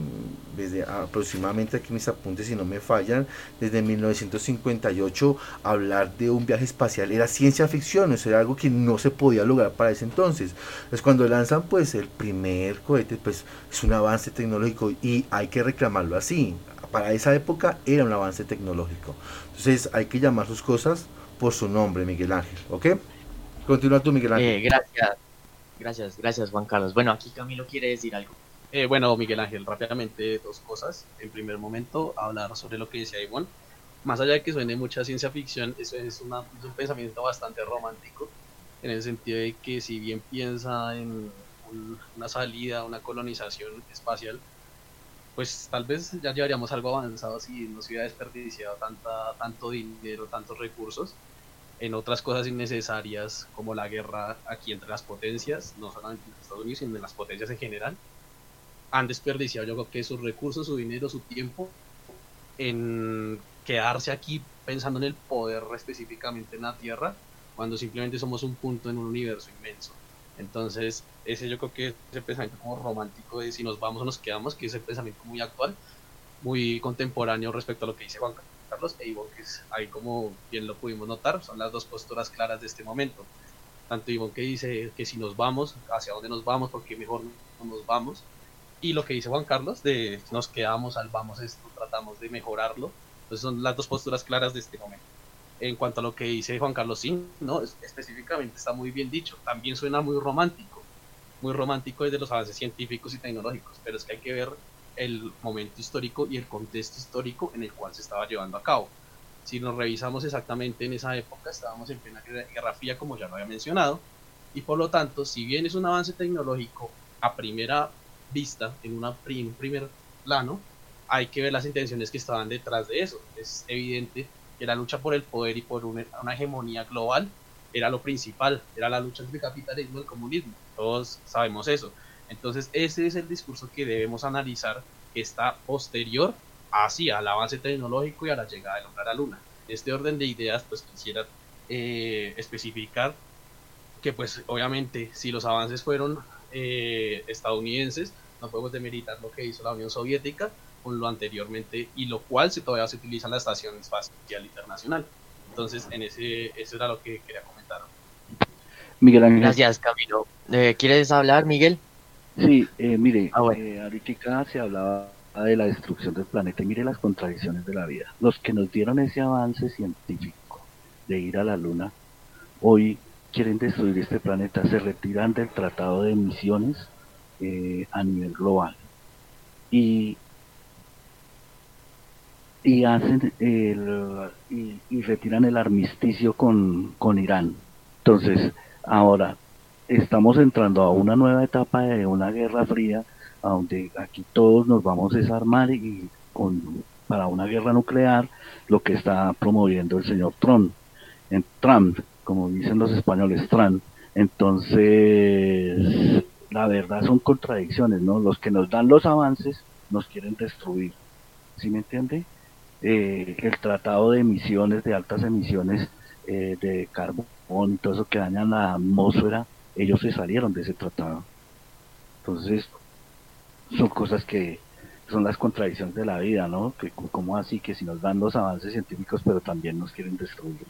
desde aproximadamente aquí mis apuntes, si no me fallan, desde 1958, hablar de un viaje espacial era ciencia ficción, eso era algo que no se podía lograr para ese entonces. Entonces, cuando lanzan pues el primer cohete, pues es un avance tecnológico y hay que reclamarlo así. Para esa época era un avance tecnológico. Entonces, hay que llamar sus cosas por su nombre, Miguel Ángel, ¿ok? Continúa tú, Miguel Ángel. Eh, gracias. Gracias, gracias Juan Carlos. Bueno, aquí Camilo quiere decir algo. Eh, bueno, Miguel Ángel, rápidamente dos cosas. En primer momento, hablar sobre lo que decía Ivonne. Más allá de que suene mucha ciencia ficción, eso es, un pensamiento bastante romántico, en el sentido de que si bien piensa en una salida, una colonización espacial, pues tal vez ya llevaríamos algo avanzado si no se hubiera desperdiciado tanta, tanto dinero, tantos recursos en otras cosas innecesarias como la guerra aquí entre las potencias, no solamente en Estados Unidos, sino en las potencias en general, han desperdiciado yo creo que sus recursos, su dinero, su tiempo en quedarse aquí pensando en el poder específicamente en la Tierra, cuando simplemente somos un punto en un universo inmenso. Entonces, ese yo creo que es el pensamiento como romántico de si nos vamos o nos quedamos, que es el pensamiento muy actual, muy contemporáneo respecto a lo que dice Juan Carlos e Ivonne, que ahí como bien lo pudimos notar, son las dos posturas claras de este momento. Tanto Ivonne que dice que si nos vamos, hacia dónde nos vamos, porque mejor no nos vamos, y lo que dice Juan Carlos de nos quedamos, salvamos esto, tratamos de mejorarlo. Entonces son las dos posturas claras de este momento. En cuanto a lo que dice Juan Carlos, sí, no, específicamente está muy bien dicho. También suena muy romántico, muy romántico desde los avances científicos y tecnológicos, pero es que hay que ver el momento histórico y el contexto histórico en el cual se estaba llevando a cabo. Si nos revisamos exactamente en esa época, estábamos en plena Guerra Fría, como ya lo había mencionado, y por lo tanto, si bien es un avance tecnológico a primera vista, en, un primer plano, hay que ver las intenciones que estaban detrás de eso. Es evidente que la lucha por el poder y por una, una hegemonía global era lo principal, era la lucha entre el capitalismo y el comunismo. Todos sabemos eso. Entonces ese es el discurso que debemos analizar que está posterior hacia el avance tecnológico y a la llegada del hombre a la luna. Este orden de ideas pues quisiera eh, especificar que pues obviamente si los avances fueron eh, estadounidenses no podemos demeritar lo que hizo la Unión Soviética con lo anteriormente y lo cual se, todavía se utiliza en la Estación Espacial Internacional. Entonces, en ese, eso era lo que quería comentar. Miguel Ángel. Gracias, Camilo. Eh, ¿Quieres hablar, Miguel? Sí, eh, mire, ah, eh, ahorita se hablaba de la destrucción del planeta y mire las contradicciones de la vida. Los que nos dieron ese avance científico de ir a la Luna, hoy quieren destruir este planeta, se retiran del tratado de emisiones eh, a nivel global y, y hacen el, y, y retiran el armisticio con, con Irán. Entonces, ahora estamos entrando a una nueva etapa de una guerra fría, donde aquí todos nos vamos a desarmar y con para una guerra nuclear, lo que está promoviendo el señor Trump, en Trump, como dicen los españoles, Trump. Entonces, la verdad son contradicciones, ¿no? Los que nos dan los avances nos quieren destruir, ¿sí me entiende? Eh, el tratado de emisiones, de altas emisiones eh, de carbón y todo eso que dañan la atmósfera, ellos se salieron de ese tratado. Entonces, son cosas que son las contradicciones de la vida, ¿no? Que como así que si nos dan los avances científicos, pero también nos quieren destruir.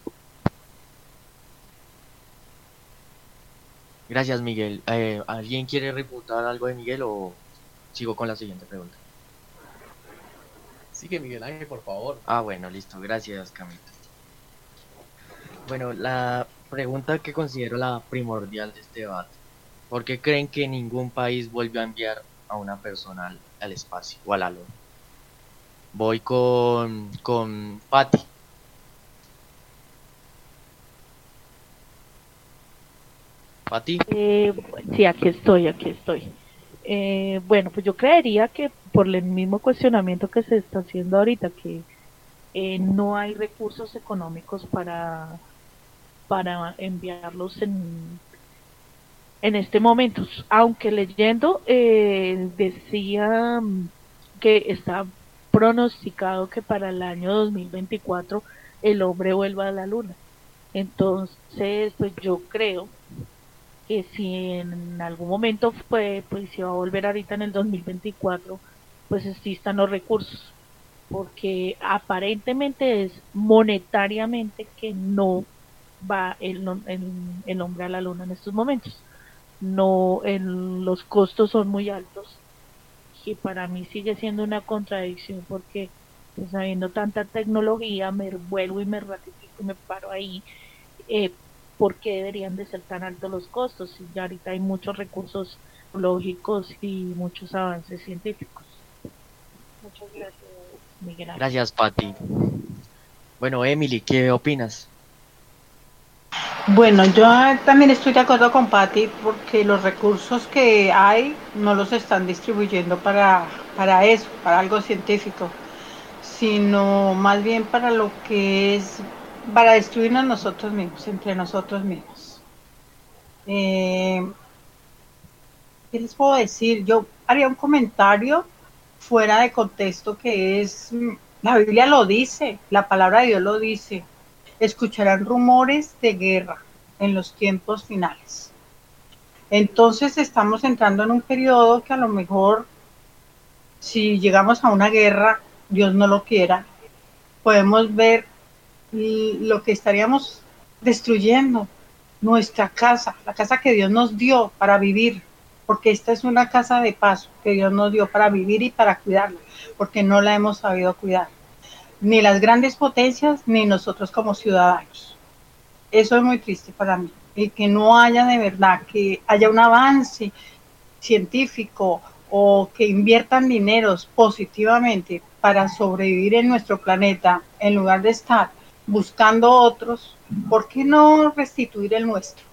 Gracias, Miguel. Eh, ¿Alguien quiere reputar algo de Miguel o sigo con la siguiente pregunta? Sigue Miguel Ángel, por favor. Ah, bueno, listo. Gracias, Camilo. Bueno, la pregunta que considero la primordial de este debate. ¿Por qué creen que ningún país volvió a enviar a una persona al, espacio o a la luna? Voy con, con Patty. Pati. Eh, sí, aquí estoy, aquí estoy. Eh, bueno, pues yo creería que por el mismo cuestionamiento que se está haciendo ahorita, que eh, no hay recursos económicos para, para enviarlos en, en este momento. Aunque leyendo eh, decía que está pronosticado que para el año 2024 el hombre vuelva a la luna. Entonces, pues yo creo que si en algún momento fue, pues se va a volver ahorita en el 2024, pues existan los recursos, porque aparentemente es monetariamente que no va el, el, hombre a la luna en estos momentos. No, en, los costos son muy altos y para mí sigue siendo una contradicción porque pues, habiendo tanta tecnología me vuelvo y me ratifico y me paro ahí eh, por qué deberían de ser tan altos los costos y ya ahorita hay muchos recursos lógicos y muchos avances científicos. Muchas gracias, Miguel. Gracias, Patti. Bueno, Emily, ¿qué opinas? Bueno, yo también estoy de acuerdo con Patti porque los recursos que hay no los están distribuyendo para, para eso, para algo científico, sino más bien para lo que es para destruirnos nosotros mismos, entre nosotros mismos. Eh, ¿Qué les puedo decir? Yo haría un comentario fuera de contexto que es, la Biblia lo dice, la palabra de Dios lo dice, escucharán rumores de guerra en los tiempos finales. Entonces estamos entrando en un periodo que a lo mejor, si llegamos a una guerra, Dios no lo quiera, podemos ver lo que estaríamos destruyendo, nuestra casa, la casa que Dios nos dio para vivir, porque esta es una casa de paso que Dios nos dio para vivir y para cuidarla, porque no la hemos sabido cuidar, ni las grandes potencias, ni nosotros como ciudadanos. Eso es muy triste para mí, y que no haya de verdad, que haya un avance científico o que inviertan dineros positivamente para sobrevivir en nuestro planeta, en lugar de estar buscando otros, ¿por qué no restituir el nuestro?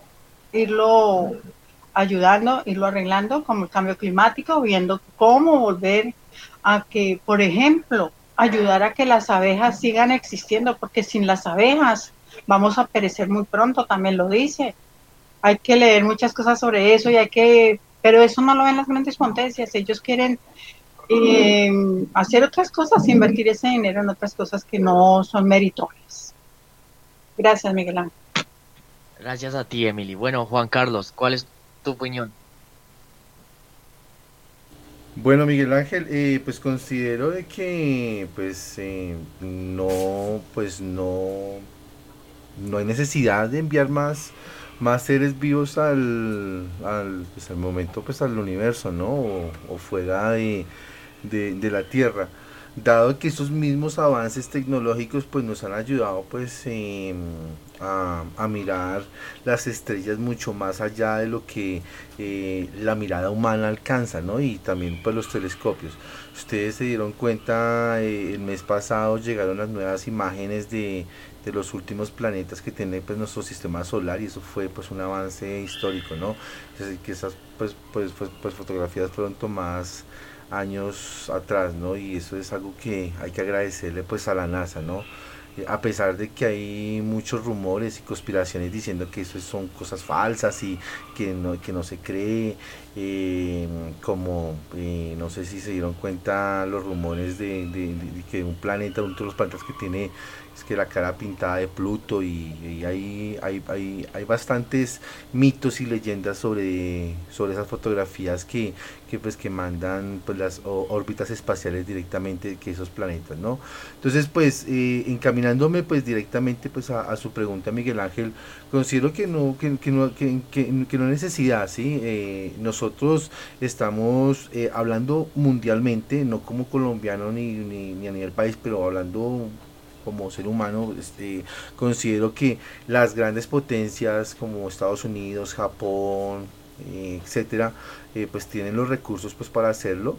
Irlo ayudando, irlo arreglando, como el cambio climático, viendo cómo volver a que, por ejemplo, ayudar a que las abejas sigan existiendo, porque sin las abejas vamos a perecer muy pronto, también lo dice. Hay que leer muchas cosas sobre eso y hay que, pero eso no lo ven las grandes potencias, ellos quieren eh, hacer otras cosas, invertir ese dinero en otras cosas que no son meritorias. Gracias, Miguel Ángel. Gracias a ti, Emily. Bueno, Juan Carlos, ¿cuál es tu opinión? Bueno, Miguel Ángel, eh, pues considero de que, pues, eh, no, pues no, no hay necesidad de enviar más, más seres vivos al, al, pues, al momento, pues, al universo, ¿no? o fuera de, de, la Tierra. Dado que esos mismos avances tecnológicos pues nos han ayudado pues em, a, mirar las estrellas mucho más allá de lo que eh, la mirada humana alcanza ¿no? y también pues los telescopios. Ustedes se dieron cuenta eh, el mes pasado llegaron las nuevas imágenes de, de los últimos planetas que tiene pues nuestro sistema solar y eso fue pues un avance histórico no que esas pues, pues, pues, pues fotografías fueron tomadas años atrás, ¿no? Y eso es algo que hay que agradecerle pues a la NASA, ¿no? Eh, a pesar de que hay muchos rumores y conspiraciones diciendo que eso son cosas falsas y que no, que no se cree, eh, como eh, no sé si se dieron cuenta los rumores de, de que un planeta, uno de los planetas que tiene que la cara pintada de Pluto y, hay, hay, hay, hay, bastantes mitos y leyendas sobre, sobre esas fotografías que, que, pues, que mandan pues, las órbitas espaciales directamente que esos planetas, ¿no? Entonces, pues, eh, encaminándome pues directamente pues a, su pregunta, Miguel Ángel, considero que no, que, no, que, que, no necesidad, ¿sí? Eh, nosotros estamos eh, hablando mundialmente, no como colombiano ni, ni, ni a nivel país, pero hablando como ser humano, este, considero que las grandes potencias como Estados Unidos, Japón, eh, etcétera, eh, pues tienen los recursos pues para hacerlo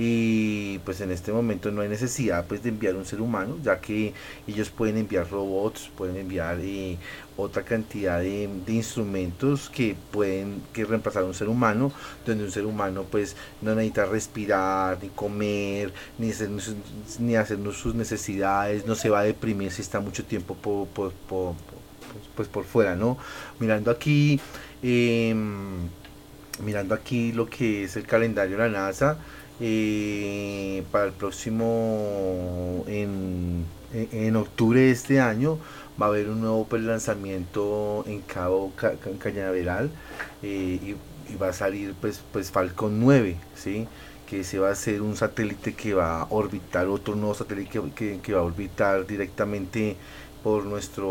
y pues en este momento no hay necesidad pues de enviar un ser humano ya que ellos pueden enviar robots pueden enviar eh, otra cantidad de, instrumentos que pueden que reemplazar a un ser humano donde un ser humano pues no necesita respirar ni comer ni hacer, ni hacer sus necesidades no se va a deprimir si está mucho tiempo por, pues por fuera no mirando aquí em, mirando aquí lo que es el calendario de la NASA eh, para el próximo, en, en, octubre de este año, va a haber un nuevo lanzamiento en Cabo Cañaveral eh, y, va a salir pues, pues Falcon 9, ¿sí? que se va a hacer un satélite que va a orbitar, otro nuevo satélite que, que, va a orbitar directamente por nuestro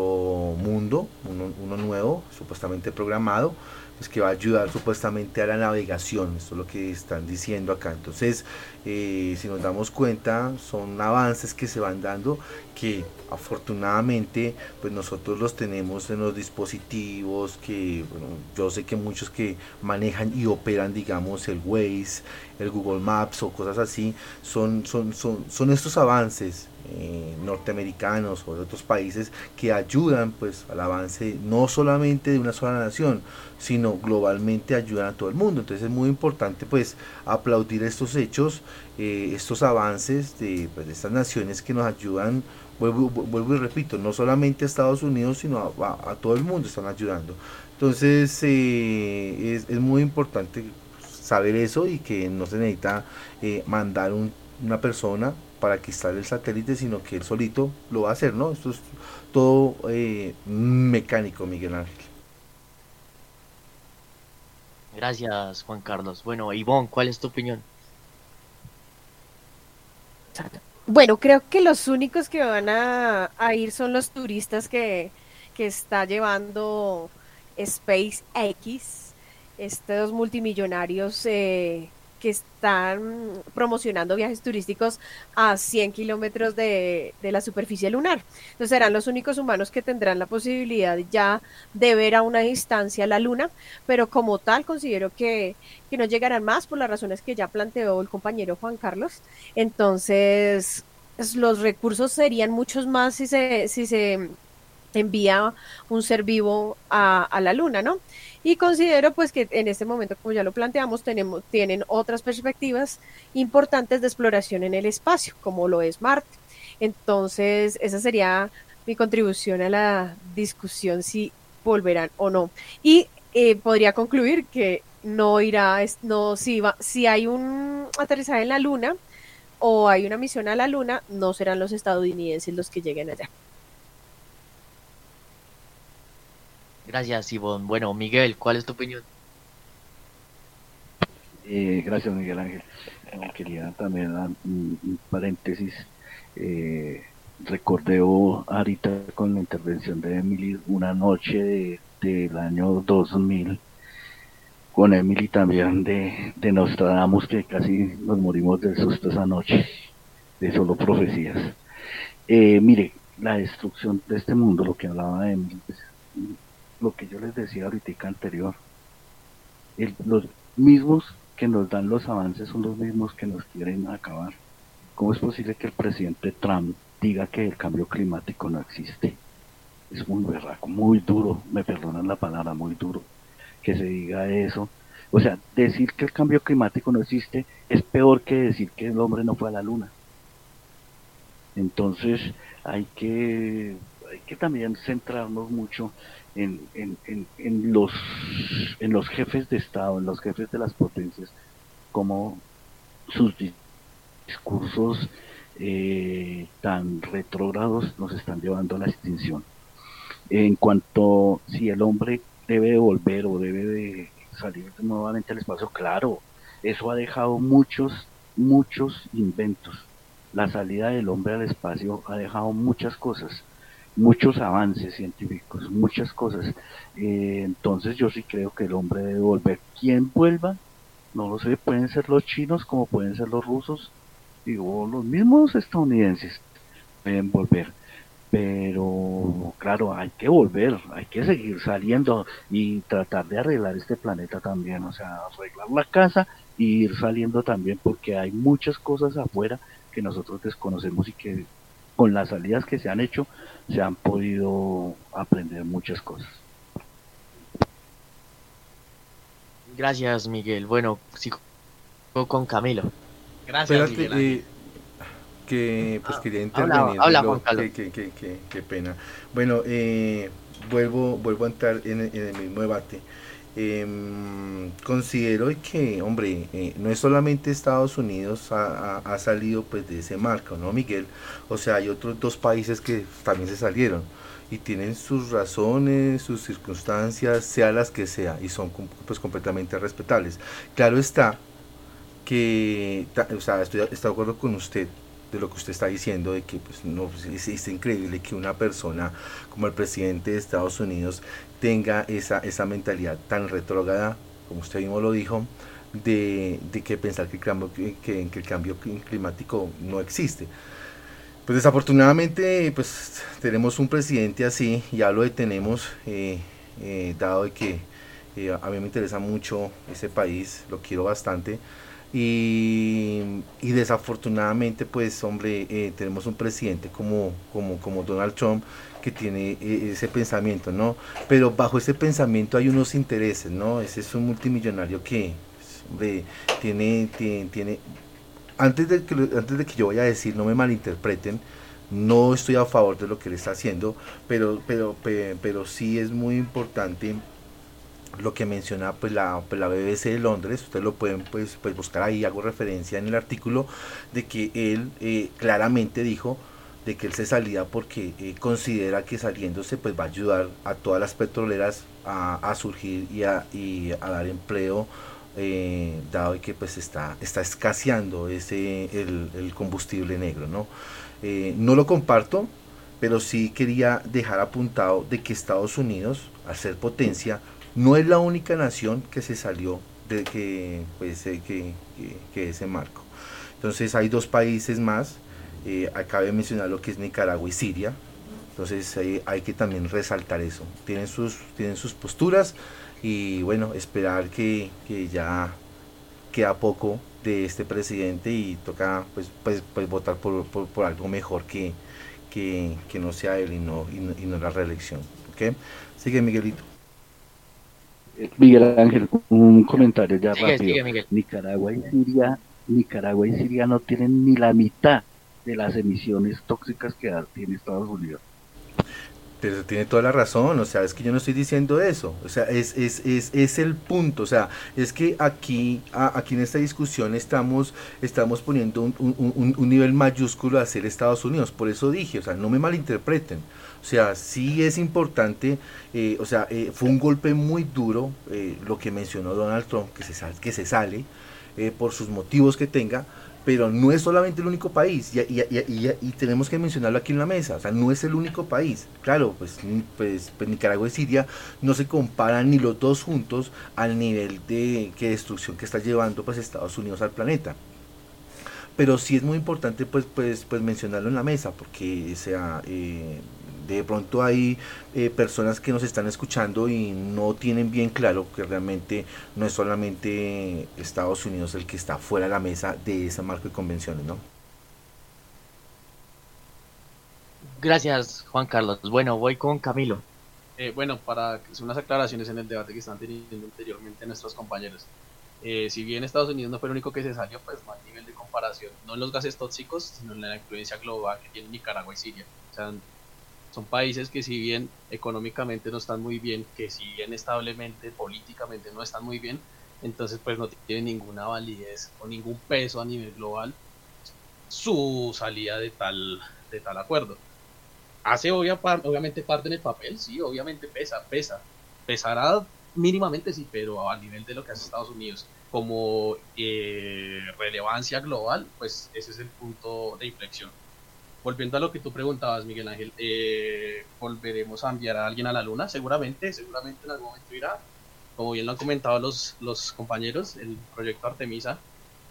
mundo, uno nuevo, supuestamente programado pues que va a ayudar supuestamente a la navegación, esto es lo que están diciendo acá. Entonces, eh, si nos damos cuenta, son avances que se van dando que afortunadamente pues nosotros los tenemos en los dispositivos que bueno, yo sé que muchos que manejan y operan digamos el Waze, el Google Maps o cosas así, son, son, son, son estos avances eh, norteamericanos o de otros países que ayudan pues al avance no solamente de una sola nación, sino globalmente ayudan a todo el mundo. Entonces es muy importante pues aplaudir estos hechos, eh, estos avances de, pues, estas naciones que nos ayudan, vuelvo, vuelvo, y repito, no solamente a Estados Unidos, sino a, todo el mundo están ayudando. Entonces eh, es, es, muy importante saber eso y que no se necesita mandar un, una persona para que instale el satélite, sino que él solito lo va a hacer, ¿no? Esto es todo eh, mecánico, Miguel Ángel. Gracias, Juan Carlos. Bueno, Ivonne, ¿cuál es tu opinión? Bueno, creo que los únicos que van a, ir son los turistas que, que está llevando SpaceX, estos multimillonarios eh, que están promocionando viajes turísticos a 100 kilómetros de, la superficie lunar. Entonces serán los únicos humanos que tendrán la posibilidad ya de ver a una distancia la luna, pero como tal considero que, no llegarán más por las razones que ya planteó el compañero Juan Carlos. Entonces los recursos serían muchos más si se, si se envía un ser vivo a, a la luna, ¿no? Y considero pues que en este momento, como ya lo planteamos, tenemos, tienen otras perspectivas importantes de exploración en el espacio, como lo es Marte. Entonces, esa sería mi contribución a la discusión si volverán o no. Y eh, podría concluir que no irá, no, si, va, si hay un aterrizaje en la Luna o hay una misión a la Luna, no serán los estadounidenses los que lleguen allá. Gracias, Ivonne. Bueno, Miguel, ¿cuál es tu opinión? Eh, gracias, Miguel Ángel. quería también dar un, paréntesis. Eh, recordé ahorita con la intervención de Emily una noche del año 2000 con Emily también de, de Nostradamus que casi nos morimos del susto esa noche de solo profecías. Eh, mire, la destrucción de este mundo, lo que hablaba de Emily, pues, lo que yo les decía ahorita anterior. los mismos que nos dan los avances son los mismos que nos quieren acabar. ¿Cómo es posible que el presidente Trump diga que el cambio climático no existe? Es muy berraco, muy duro, me perdonan la palabra, muy duro que se diga eso, O sea, decir que el cambio climático no existe es peor que decir que el hombre no fue a la luna. Entonces hay que, hay que también centrarnos mucho en, los, en los jefes de Estado, en los jefes de las potencias, como sus discursos eh, tan retrógrados nos están llevando a la extinción. En cuanto si el hombre debe de volver o debe de salir nuevamente al espacio, claro, eso ha dejado muchos, muchos inventos. La salida del hombre al espacio ha dejado muchas cosas, muchos avances científicos, muchas cosas. Eh, entonces yo sí creo que el hombre debe volver. ¿Quién vuelva? No lo sé, pueden ser los chinos como pueden ser los rusos, digo, los mismos estadounidenses pueden volver. Pero claro, hay que volver, hay que seguir saliendo y tratar de arreglar este planeta también, o sea, arreglar la casa y ir saliendo también porque hay muchas cosas afuera que nosotros desconocemos y que con las salidas que se han hecho se han podido aprender muchas cosas. Gracias, Miguel. Bueno, sigo con Camilo. Gracias, Miguel. Eh, que pues ah, quería intervenir. Habla, Juan Qué, pena. Bueno, eh, vuelvo, vuelvo a entrar en, el mismo debate. Em, considero que, hombre, eh, no es solamente Estados Unidos ha, ha, salido pues de ese marco, ¿no, Miguel? O sea, hay otros dos países que también se salieron y tienen sus razones, sus circunstancias, sea las que sea, y son pues completamente respetables. Claro está que, o sea, estoy, estoy de acuerdo con usted de lo que usted está diciendo, de que pues, no, pues, es, increíble que una persona como el presidente de Estados Unidos tenga esa, esa mentalidad tan retrógrada, como usted mismo lo dijo, de, que pensar que el, cambio, que, el cambio climático no existe. Pues desafortunadamente pues tenemos un presidente así, ya lo detenemos, eh, eh, dado de que eh, a mí me interesa mucho ese país, lo quiero bastante, y, desafortunadamente, pues, hombre, tenemos un presidente como, como, como Donald Trump que tiene eh, ese pensamiento, ¿no? Pero bajo ese pensamiento hay unos intereses, ¿no? Ese es un multimillonario que, pues, tiene, tiene, antes de, que, antes de que yo vaya a decir, no me malinterpreten, no estoy a favor de lo que él está haciendo, pero, pero, pero, pero sí es muy importante lo que menciona pues la, pues, la BBC de Londres, ustedes lo pueden pues, pues buscar ahí, hago referencia en el artículo, de que él eh, claramente dijo de que él se salía porque eh, considera que saliéndose pues va a ayudar a todas las petroleras a, surgir y a, dar empleo eh, dado que pues está, está escaseando ese, el, combustible negro. ¿no? no lo comparto, pero sí quería dejar apuntado de que Estados Unidos, al ser potencia, no es la única nación que se salió de que, pues, eh, que, que, ese marco. Entonces hay dos países más, eh, acabo de mencionar lo que es Nicaragua y Siria, entonces hay que también resaltar eso. Tienen sus, tienen sus posturas y bueno, esperar que, que ya queda poco de este presidente y toca pues, pues, pues votar por, por, algo mejor que, que, que, no sea él y no, y no, la reelección. ¿okay? Sigue Miguelito. Miguel Ángel, un comentario ya rápido. Nicaragua y Siria, Nicaragua y Siria no tienen ni la mitad de las emisiones tóxicas que tiene Estados Unidos. Pero tiene toda la razón, o sea, es que yo no estoy diciendo eso, o sea, es, es, es, es el punto, o sea, es que aquí, aquí en esta discusión estamos, estamos poniendo un, un, un nivel mayúsculo a ser Estados Unidos, por eso dije, o sea, no me malinterpreten, o sea, sí es importante, eh, o sea, eh, fue un golpe muy duro eh, lo que mencionó Donald Trump, que se, sal, que se sale por sus motivos que tenga, pero no es solamente el único país, y, tenemos que mencionarlo aquí en la mesa, o sea, no es el único país. Claro, pues, pues, pues, Nicaragua y Siria no se comparan ni los dos juntos al nivel de que destrucción que está llevando pues Estados Unidos al planeta pero sí es muy importante pues pues pues mencionarlo en la mesa porque sea eh, de pronto hay eh, personas que nos están escuchando y no tienen bien claro que realmente no es solamente Estados Unidos el que está fuera de la mesa de ese marco de convenciones, ¿no? Gracias, Juan Carlos. Bueno, voy con Camilo. Eh, bueno, para hacer unas aclaraciones en el debate que están teniendo anteriormente nuestros compañeros. Eh, si bien Estados Unidos no fue el único que se salió, pues no hay nivel de comparación, no en los gases tóxicos, sino en la influencia global que tienen Nicaragua y Siria. O sea, son países que si bien económicamente no están muy bien, que si bien establemente, políticamente no están muy bien, entonces pues no tienen ninguna validez o ningún peso a nivel global su salida de tal, de tal acuerdo. Hace obviamente parte en el papel, sí, obviamente pesa, pesa. Pesará mínimamente sí, pero a nivel de lo que hace Estados Unidos como eh, relevancia global, pues ese es el punto de inflexión. Volviendo a lo que tú preguntabas, Miguel Ángel, eh, ¿volveremos a enviar a alguien a la luna? Seguramente, seguramente en algún momento irá. Como bien lo han comentado los, los compañeros, el proyecto Artemisa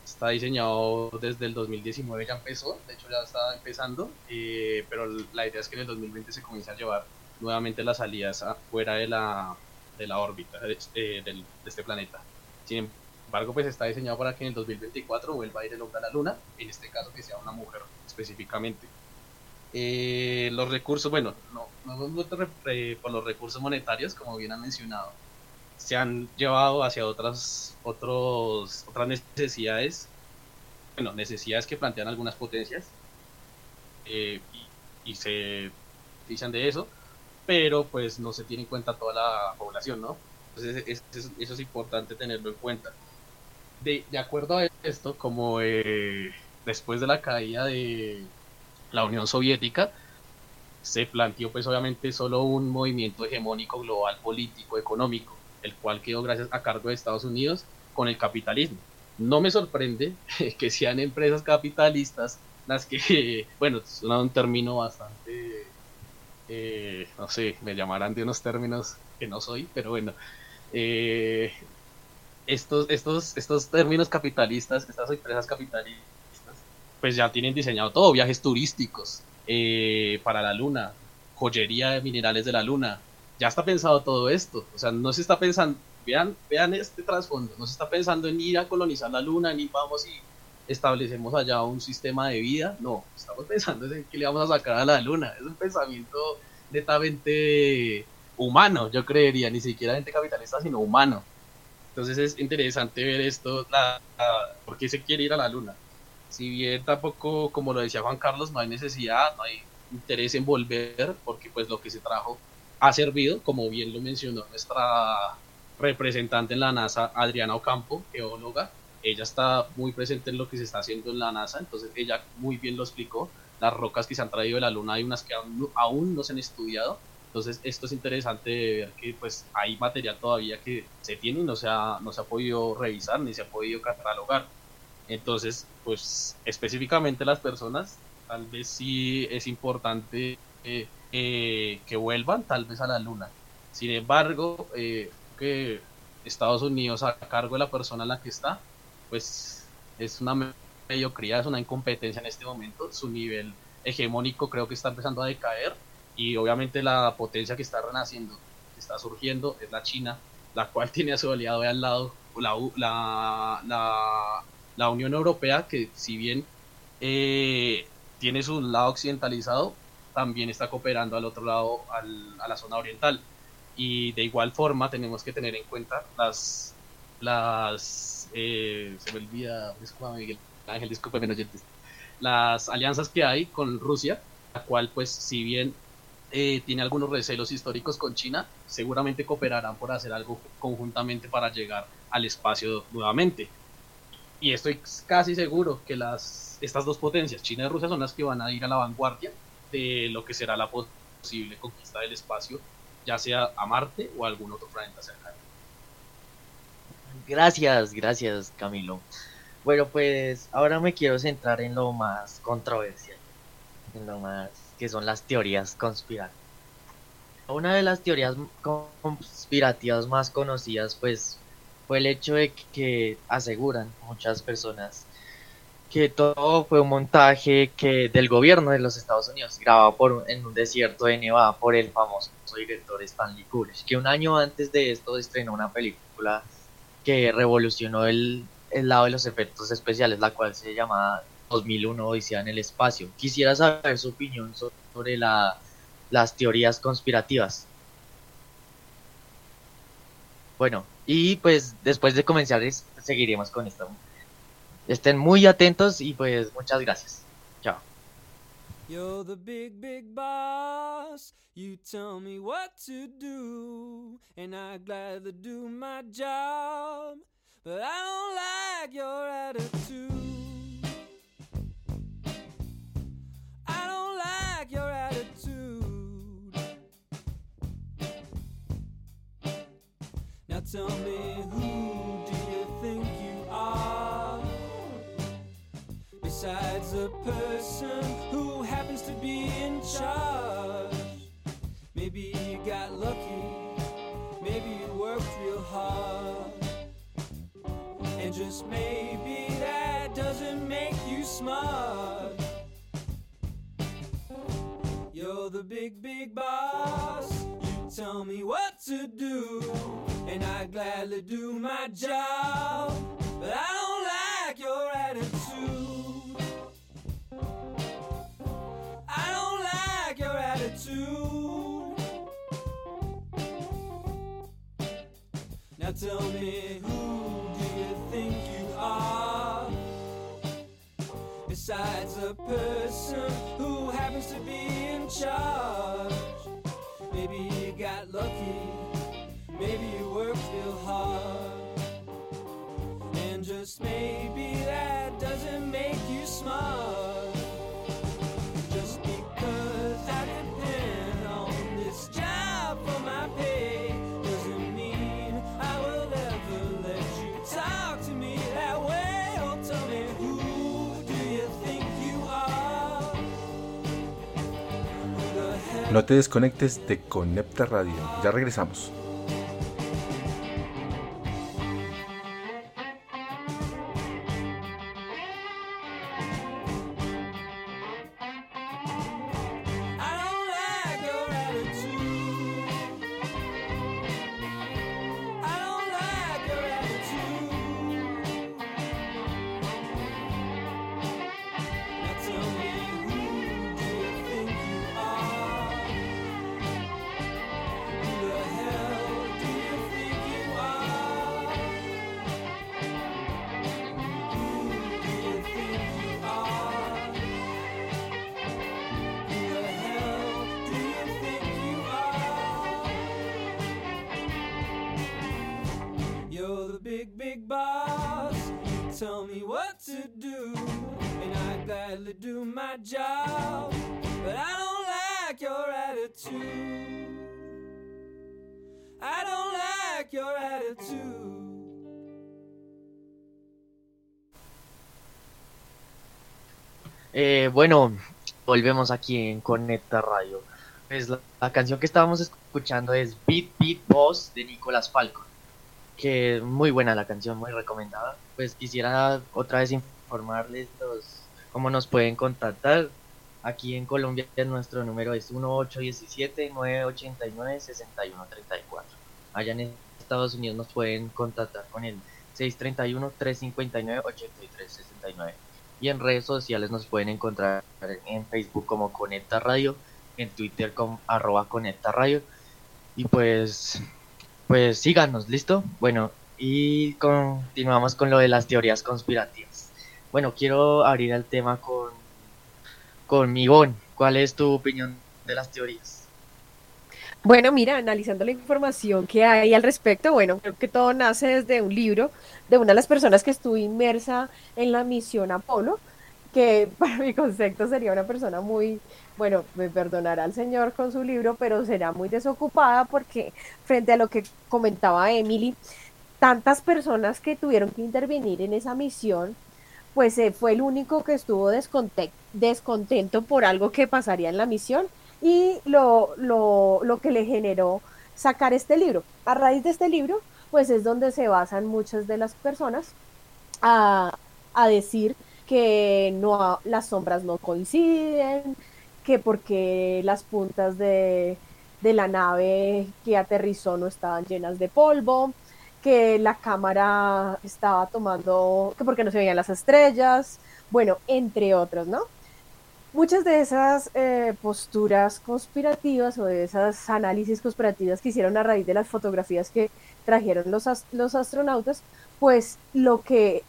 está diseñado desde el 2019, ya empezó, de hecho ya está empezando, eh, pero la idea es que en el 2020 se comience a llevar nuevamente las salidas fuera de la, de la órbita de, de, este planeta. Sin embargo, pues está diseñado para que en el 2024 vuelva a ir el hombre a la luna, en este caso que sea una mujer específicamente. Eh, los recursos, bueno, no, no por los recursos monetarios, como bien han mencionado, se han llevado hacia otras, otros, otras necesidades, bueno, necesidades que plantean algunas potencias, eh, y, se dicen de eso, pero pues no se tiene en cuenta toda la población, ¿no? Entonces eso es importante tenerlo en cuenta. De, de acuerdo a esto, como eh, después de la caída de la Unión Soviética, se planteó pues obviamente solo un movimiento hegemónico global político económico el cual quedó gracias a cargo de Estados Unidos con el capitalismo. No me sorprende [laughs] que sean empresas capitalistas las que, [laughs] bueno, suena un término bastante, eh, no sé, me llamarán de unos términos que no soy, pero bueno, eh, estos, estos, estos términos capitalistas, estas empresas capitalistas, pues ya tienen diseñado todo, viajes turísticos eh, para la luna, joyería de minerales de la luna, ya está pensado todo esto. O sea, no se está pensando, vean, vean este trasfondo, no se está pensando en ir a colonizar la luna, ni vamos y establecemos allá un sistema de vida. No, estamos [laughs] pensando en que le vamos a sacar a la luna. Es un pensamiento netamente humano, yo creería, ni siquiera gente capitalista, sino humano. Entonces es interesante ver esto, la, por qué se quiere ir a la luna. Si bien tampoco, como lo decía Juan Carlos, no hay necesidad, no hay interés en volver, porque pues lo que se trajo ha servido, como bien lo mencionó nuestra representante en la NASA, Adriana Ocampo, geóloga. Ella está muy presente en lo que se está haciendo en la NASA, entonces ella muy bien lo explicó. Las rocas que se han traído de la Luna hay unas que aún, no se han estudiado, entonces esto es interesante ver que pues hay material todavía que se tiene y no se ha, no se ha podido revisar ni se ha podido catalogar. Entonces, pues específicamente las personas, tal vez sí es importante eh, eh, que vuelvan tal vez a la luna. Sin embargo, eh, que Estados Unidos a cargo de la persona en la que está, pues es una mediocridad, es una incompetencia en este momento. Su nivel hegemónico creo que está empezando a decaer y obviamente la potencia que está renaciendo, que está surgiendo, es la China, la cual [laughs] tiene a su aliado de al lado la, la, la, la Unión Europea, que si bien eh, tiene su lado occidentalizado, también está cooperando al otro lado, a la zona oriental. Y de igual forma tenemos que tener en cuenta las, las eh, se me olvida, Miguel Ángel, las alianzas que hay con Rusia, la cual pues si bien eh, tiene algunos recelos históricos con China, seguramente cooperarán por hacer algo conjuntamente para llegar al espacio nuevamente. Y estoy casi seguro que las, estas dos potencias, China y Rusia, son las que van a ir a la vanguardia de lo que será la posible conquista del espacio, ya sea a Marte o a algún otro planeta cercano. Gracias, gracias Camilo. Bueno, pues ahora me quiero centrar en lo más controversial, en lo más que son las teorías conspirativas. Una de las teorías conspirativas más conocidas pues fue el hecho de que aseguran muchas personas que todo fue un montaje que del gobierno de los Estados Unidos, grabado por, en un desierto de Nevada por el famoso director Stanley Kubrick, que un año antes de esto estrenó una película que revolucionó el, el lado de los efectos especiales, la cual se llama 2001 Odisea en el espacio. Quisiera saber su opinión sobre la, las teorías conspirativas. Bueno, y pues después de comenzar seguiremos con esto. Estén muy atentos y pues muchas gracias. Chao. You're the big, big boss. You tell me what to do, and I gladly do my job. But I don't like your attitude. I don't like your attitude. Tell me who do you think you are? Besides a person who happens to be in charge. Maybe you got lucky, maybe you worked real hard. And just maybe that doesn't make you smart. You're the big, big boss. You tell me what to do, and I gladly do my job. But I don't like your attitude. I don't like your attitude. Now tell me who do you think you are. Besides a person who happens to be in charge. Maybe you got lucky, maybe that doesn't make you. Just because I on this job for my pay doesn't mean I will let you talk to me that way. No te desconectes de Conecta Radio. Ya regresamos. Volvemos aquí en Conecta Radio. Pues la, canción que estábamos escuchando es Beat Beat Boss de Nicolás Falco. Que muy buena la canción, muy recomendada. Pues quisiera otra vez informarles los, cómo nos pueden contactar. Aquí en Colombia nuestro número es 1817-989-6134. Allá en Estados Unidos nos pueden contactar con el 631-359-8369. Y en redes sociales nos pueden encontrar en Facebook como Conecta Radio, en Twitter como arroba Conecta Radio. Y pues, pues síganos, ¿listo? Bueno, y continuamos con lo de las teorías conspirativas. Bueno, quiero abrir el tema con, con Migón. ¿Cuál es tu opinión de las teorías? Bueno, mira, analizando la información que hay al respecto, bueno, creo que todo nace desde un libro de una de las personas que estuvo inmersa en la misión Apolo, que [laughs] para mi concepto sería una persona muy, bueno, me perdonará el señor con su libro, pero será muy desocupada porque frente a lo que comentaba Emily, tantas personas que tuvieron que intervenir en esa misión, pues eh, fue el único que estuvo desconte- descontento por algo que pasaría en la misión y lo, lo, lo que le generó sacar este libro. A raíz de este libro, pues es donde se basan muchas de las personas a, a decir que no, las sombras no coinciden, que porque las puntas de, de la nave que aterrizó no estaban llenas de polvo, que la cámara estaba tomando, que porque no se veían las estrellas, bueno, entre otros, ¿no? Muchas de esas eh, posturas conspirativas o de esas análisis conspirativas que hicieron a raíz de las fotografías que trajeron los, los astronautas, pues lo que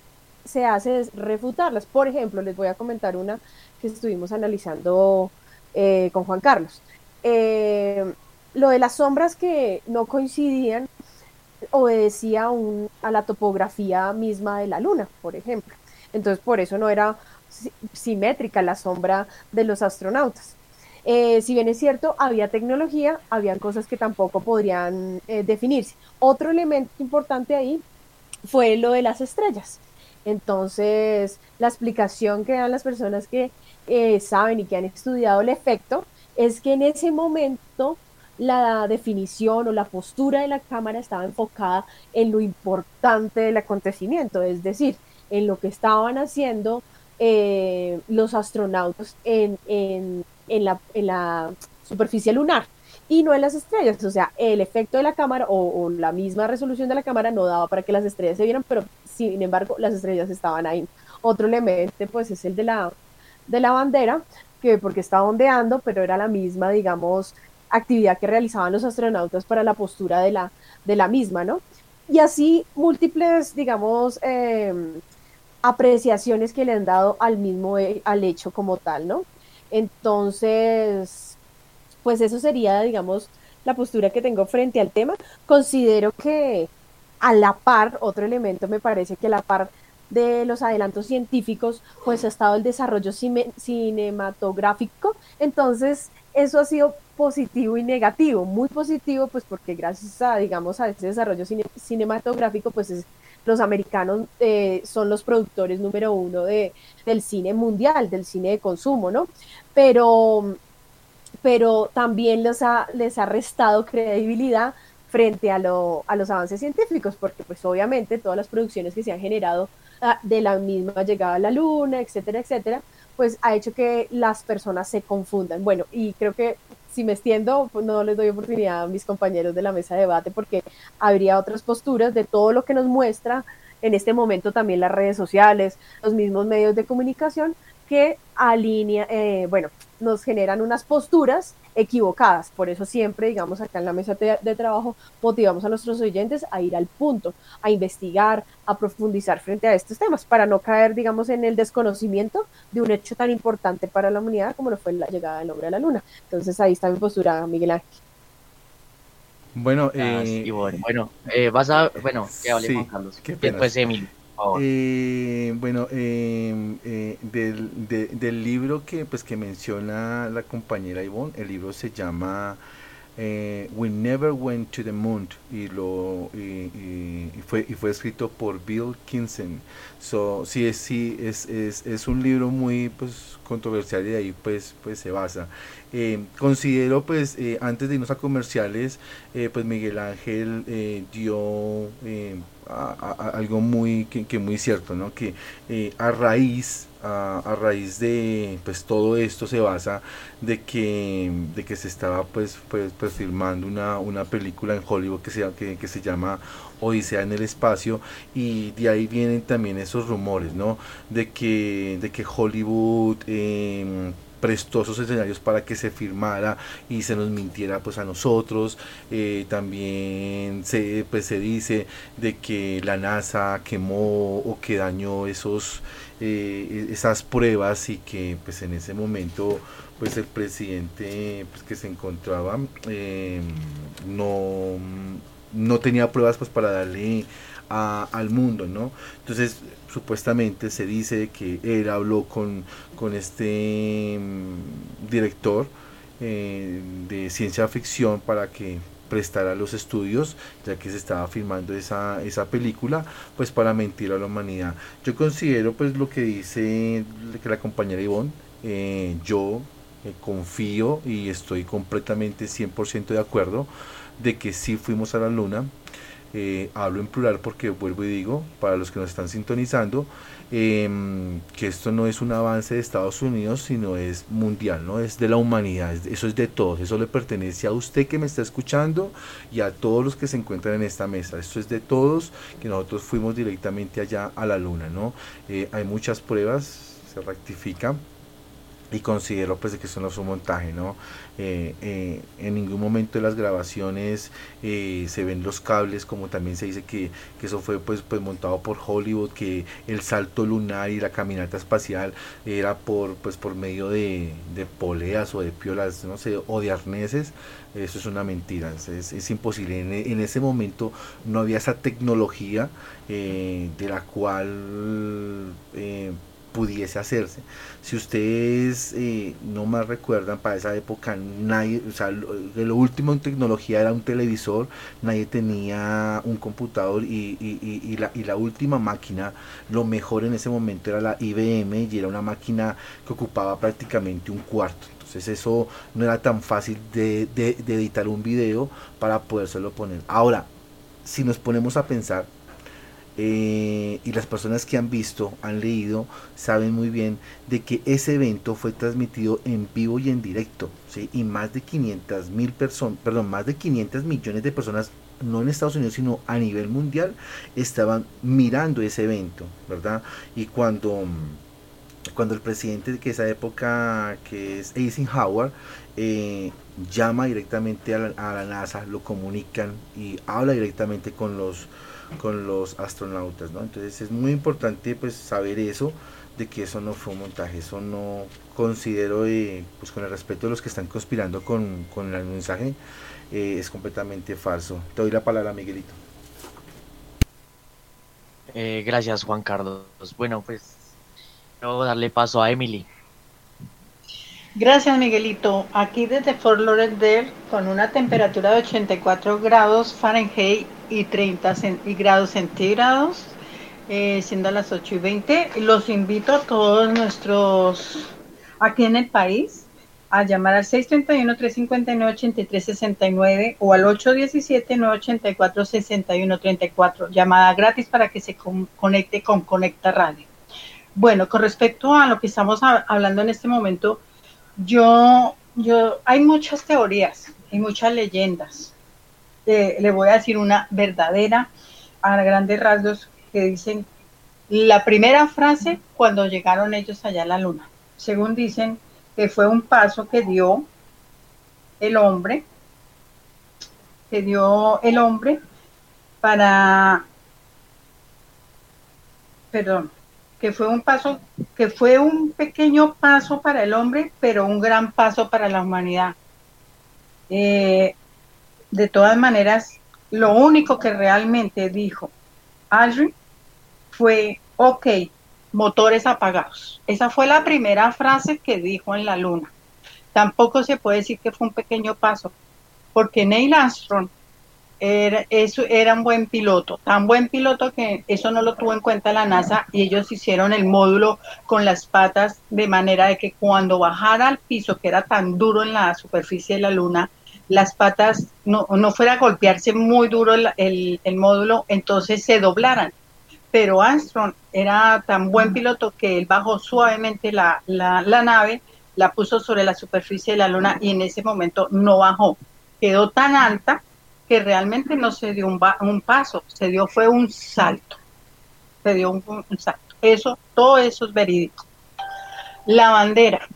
se hace es refutarlas. Por ejemplo, les voy a comentar una que estuvimos analizando eh, con Juan Carlos. Eh, lo de las sombras que no coincidían obedecía a la topografía misma de la Luna, por ejemplo. Entonces, por eso no era simétrica la sombra de los astronautas. Eh, si bien es cierto, había tecnología, habían cosas que tampoco podrían eh, definirse. Otro elemento importante ahí fue lo de las estrellas. Entonces, la explicación que dan las personas que eh, saben y que han estudiado el efecto es que en ese momento la definición o la postura de la cámara estaba enfocada en lo importante del acontecimiento, es decir, en lo que estaban haciendo eh, los astronautas en, en, en, la, en, la, superficie lunar y no en las estrellas. O sea, el efecto de la cámara o, la misma resolución de la cámara no daba para que las estrellas se vieran, pero sin embargo las estrellas estaban ahí. Otro elemento pues es el de la, de la bandera, que porque estaba ondeando, pero era la misma, digamos, actividad que realizaban los astronautas para la postura de la, de la misma, ¿no? Y así múltiples, digamos, eh, apreciaciones que le han dado al mismo al hecho como tal, ¿no? Entonces, pues eso sería, digamos, la postura que tengo frente al tema. Considero que a la par, otro elemento me parece que a la par de los adelantos científicos, pues ha estado el desarrollo cinematográfico. Entonces, eso ha sido positivo y negativo. Muy positivo, pues porque gracias a, digamos, a ese desarrollo cinematográfico, pues es los americanos eh, son los productores número uno de, del cine mundial, del cine de consumo, ¿no? Pero, pero también les ha, les ha restado credibilidad frente a, lo, a los avances científicos, porque pues obviamente todas las producciones que se han generado ah, de la misma llegada a la luna, etcétera, etcétera, pues ha hecho que las personas se confundan. Bueno, y creo que si me extiendo, no les doy oportunidad a mis compañeros de la mesa de debate porque habría otras posturas de todo lo que nos muestra en este momento también las redes sociales, los mismos medios de comunicación que alinea, eh, bueno, nos generan unas posturas equivocadas. Por eso siempre, digamos, acá en la mesa de, trabajo, motivamos a nuestros oyentes a ir al punto, a investigar, a profundizar frente a estos temas, para no caer, digamos, en el desconocimiento de un hecho tan importante para la humanidad como lo fue la llegada del hombre a la luna. Entonces ahí está mi postura, Miguel Ángel. Bueno, eh, bueno, eh, vas a, bueno, que hable Juan Carlos. Después Emilio. Eh, bueno, em, eh, del, del, libro que pues que menciona la compañera Ivonne, el libro se llama eh, We Never Went to the Moon y lo y, fue y fue escrito por Bill Kinson. So, sí es sí es, es, es un libro muy pues controversial y de ahí pues pues se basa. Eh, considero pues antes de irnos a comerciales pues Miguel Ángel dio algo muy que, muy cierto, ¿no? Que eh, a raíz a, raíz de pues todo esto se basa de que de que se estaba pues pues, pues filmando una, una película en Hollywood que se que, que se llama Odisea en el espacio y de ahí vienen también esos rumores, ¿no? De que de que Hollywood eh, prestó esos escenarios para que se firmara y se nos mintiera pues a nosotros. Eh, también se pues se dice de que la NASA quemó o que dañó esos eh, esas pruebas y que pues en ese momento pues el presidente pues, que se encontraba eh, no no tenía pruebas pues para darle al mundo no entonces supuestamente se dice que él habló con, con este mm, director eh, de ciencia ficción para que prestara los estudios, ya que se estaba filmando esa, esa película, pues para mentir a la humanidad. Yo considero pues lo que dice que la compañera Ivonne, eh, yo eh, confío y estoy completamente 100% de acuerdo de que sí fuimos a la luna, eh, hablo en plural porque vuelvo y digo, para los que nos están sintonizando, em, que esto no es un avance de Estados Unidos, sino es mundial, ¿no? Es de la humanidad, eso es de todos, eso le pertenece a usted que me está escuchando y a todos los que se encuentran en esta mesa, esto es de todos, que nosotros fuimos directamente allá a la luna, ¿no? Eh, hay muchas pruebas, se rectifican y considero pues que eso no fue un montaje, ¿no? Eh, eh, en ningún momento de las grabaciones eh, se ven los cables, como también se dice que, eso fue pues, pues montado por Hollywood, que el salto lunar y la caminata espacial era por pues por medio de, poleas o de piolas, no sé, o de arneses. Eso es una mentira, es, imposible. En, en, ese momento no había esa tecnología de la cual pudiese hacerse. Si ustedes eh, no más recuerdan, para esa época nadie, o sea, lo, último en tecnología era un televisor, nadie tenía un computador y, y, la, y la última máquina, lo mejor en ese momento era la IBM y era una máquina que ocupaba prácticamente un cuarto. Entonces eso no era tan fácil de, de, de editar un video para podérselo poner. Ahora, si nos ponemos a pensar, eh, y las personas que han visto, han leído, saben muy bien de que ese evento fue transmitido en vivo y en directo, ¿sí? y más de 500 mil personas, perdón, más de 500 millones de personas, no en Estados Unidos, sino a nivel mundial, estaban mirando ese evento, ¿verdad? Y cuando cuando el presidente de esa época, que es Eisenhower, eh, llama directamente a la, NASA, lo comunican y habla directamente con los con los astronautas, ¿no? Entonces es muy importante pues saber eso, de que eso no fue un montaje, eso no considero, eh, pues con el respeto de los que están conspirando con, el mensaje, eh, es completamente falso. Te doy la palabra, Miguelito. Eh, gracias, Juan Carlos. Bueno, pues, quiero darle paso a Emily. Gracias, Miguelito. Aquí desde Fort Lauderdale, con una temperatura de 84 grados Fahrenheit y 30 grados centígrados, eh, siendo las 8 y 20. Los invito a todos nuestros aquí en el país a llamar al 631-359-8369 o al 817-984-6134. Llamada gratis para que se conecte con Conecta Radio. Bueno, con respecto a lo que estamos hablando en este momento, yo, yo, hay muchas teorías, hay muchas leyendas. Le voy a decir una verdadera a grandes rasgos que dicen la primera frase cuando llegaron ellos allá a la luna. Según dicen que fue un paso que dio el hombre, que dio el hombre para, perdón, que fue un paso, que fue un pequeño paso para el hombre, pero un gran paso para la humanidad. Eh, de todas maneras, lo único que realmente dijo Aldrin fue, ok, motores apagados. Esa fue la primera frase que dijo en la luna. Tampoco se puede decir que fue un pequeño paso, porque Neil Armstrong era, era un buen piloto, tan buen piloto que eso no lo tuvo en cuenta la NASA y ellos hicieron el módulo con las patas de manera de que cuando bajara al piso, que era tan duro en la superficie de la Luna, las patas no, no fuera a golpearse muy duro el, el, módulo, entonces se doblaran. Pero Armstrong era tan buen piloto que él bajó suavemente la, la, la nave, la puso sobre la superficie de la Luna y en ese momento no bajó. Quedó tan alta que realmente no se dio un, un paso, se dio fue un salto, se dio un, salto. Eso, todo eso es verídico. La bandera,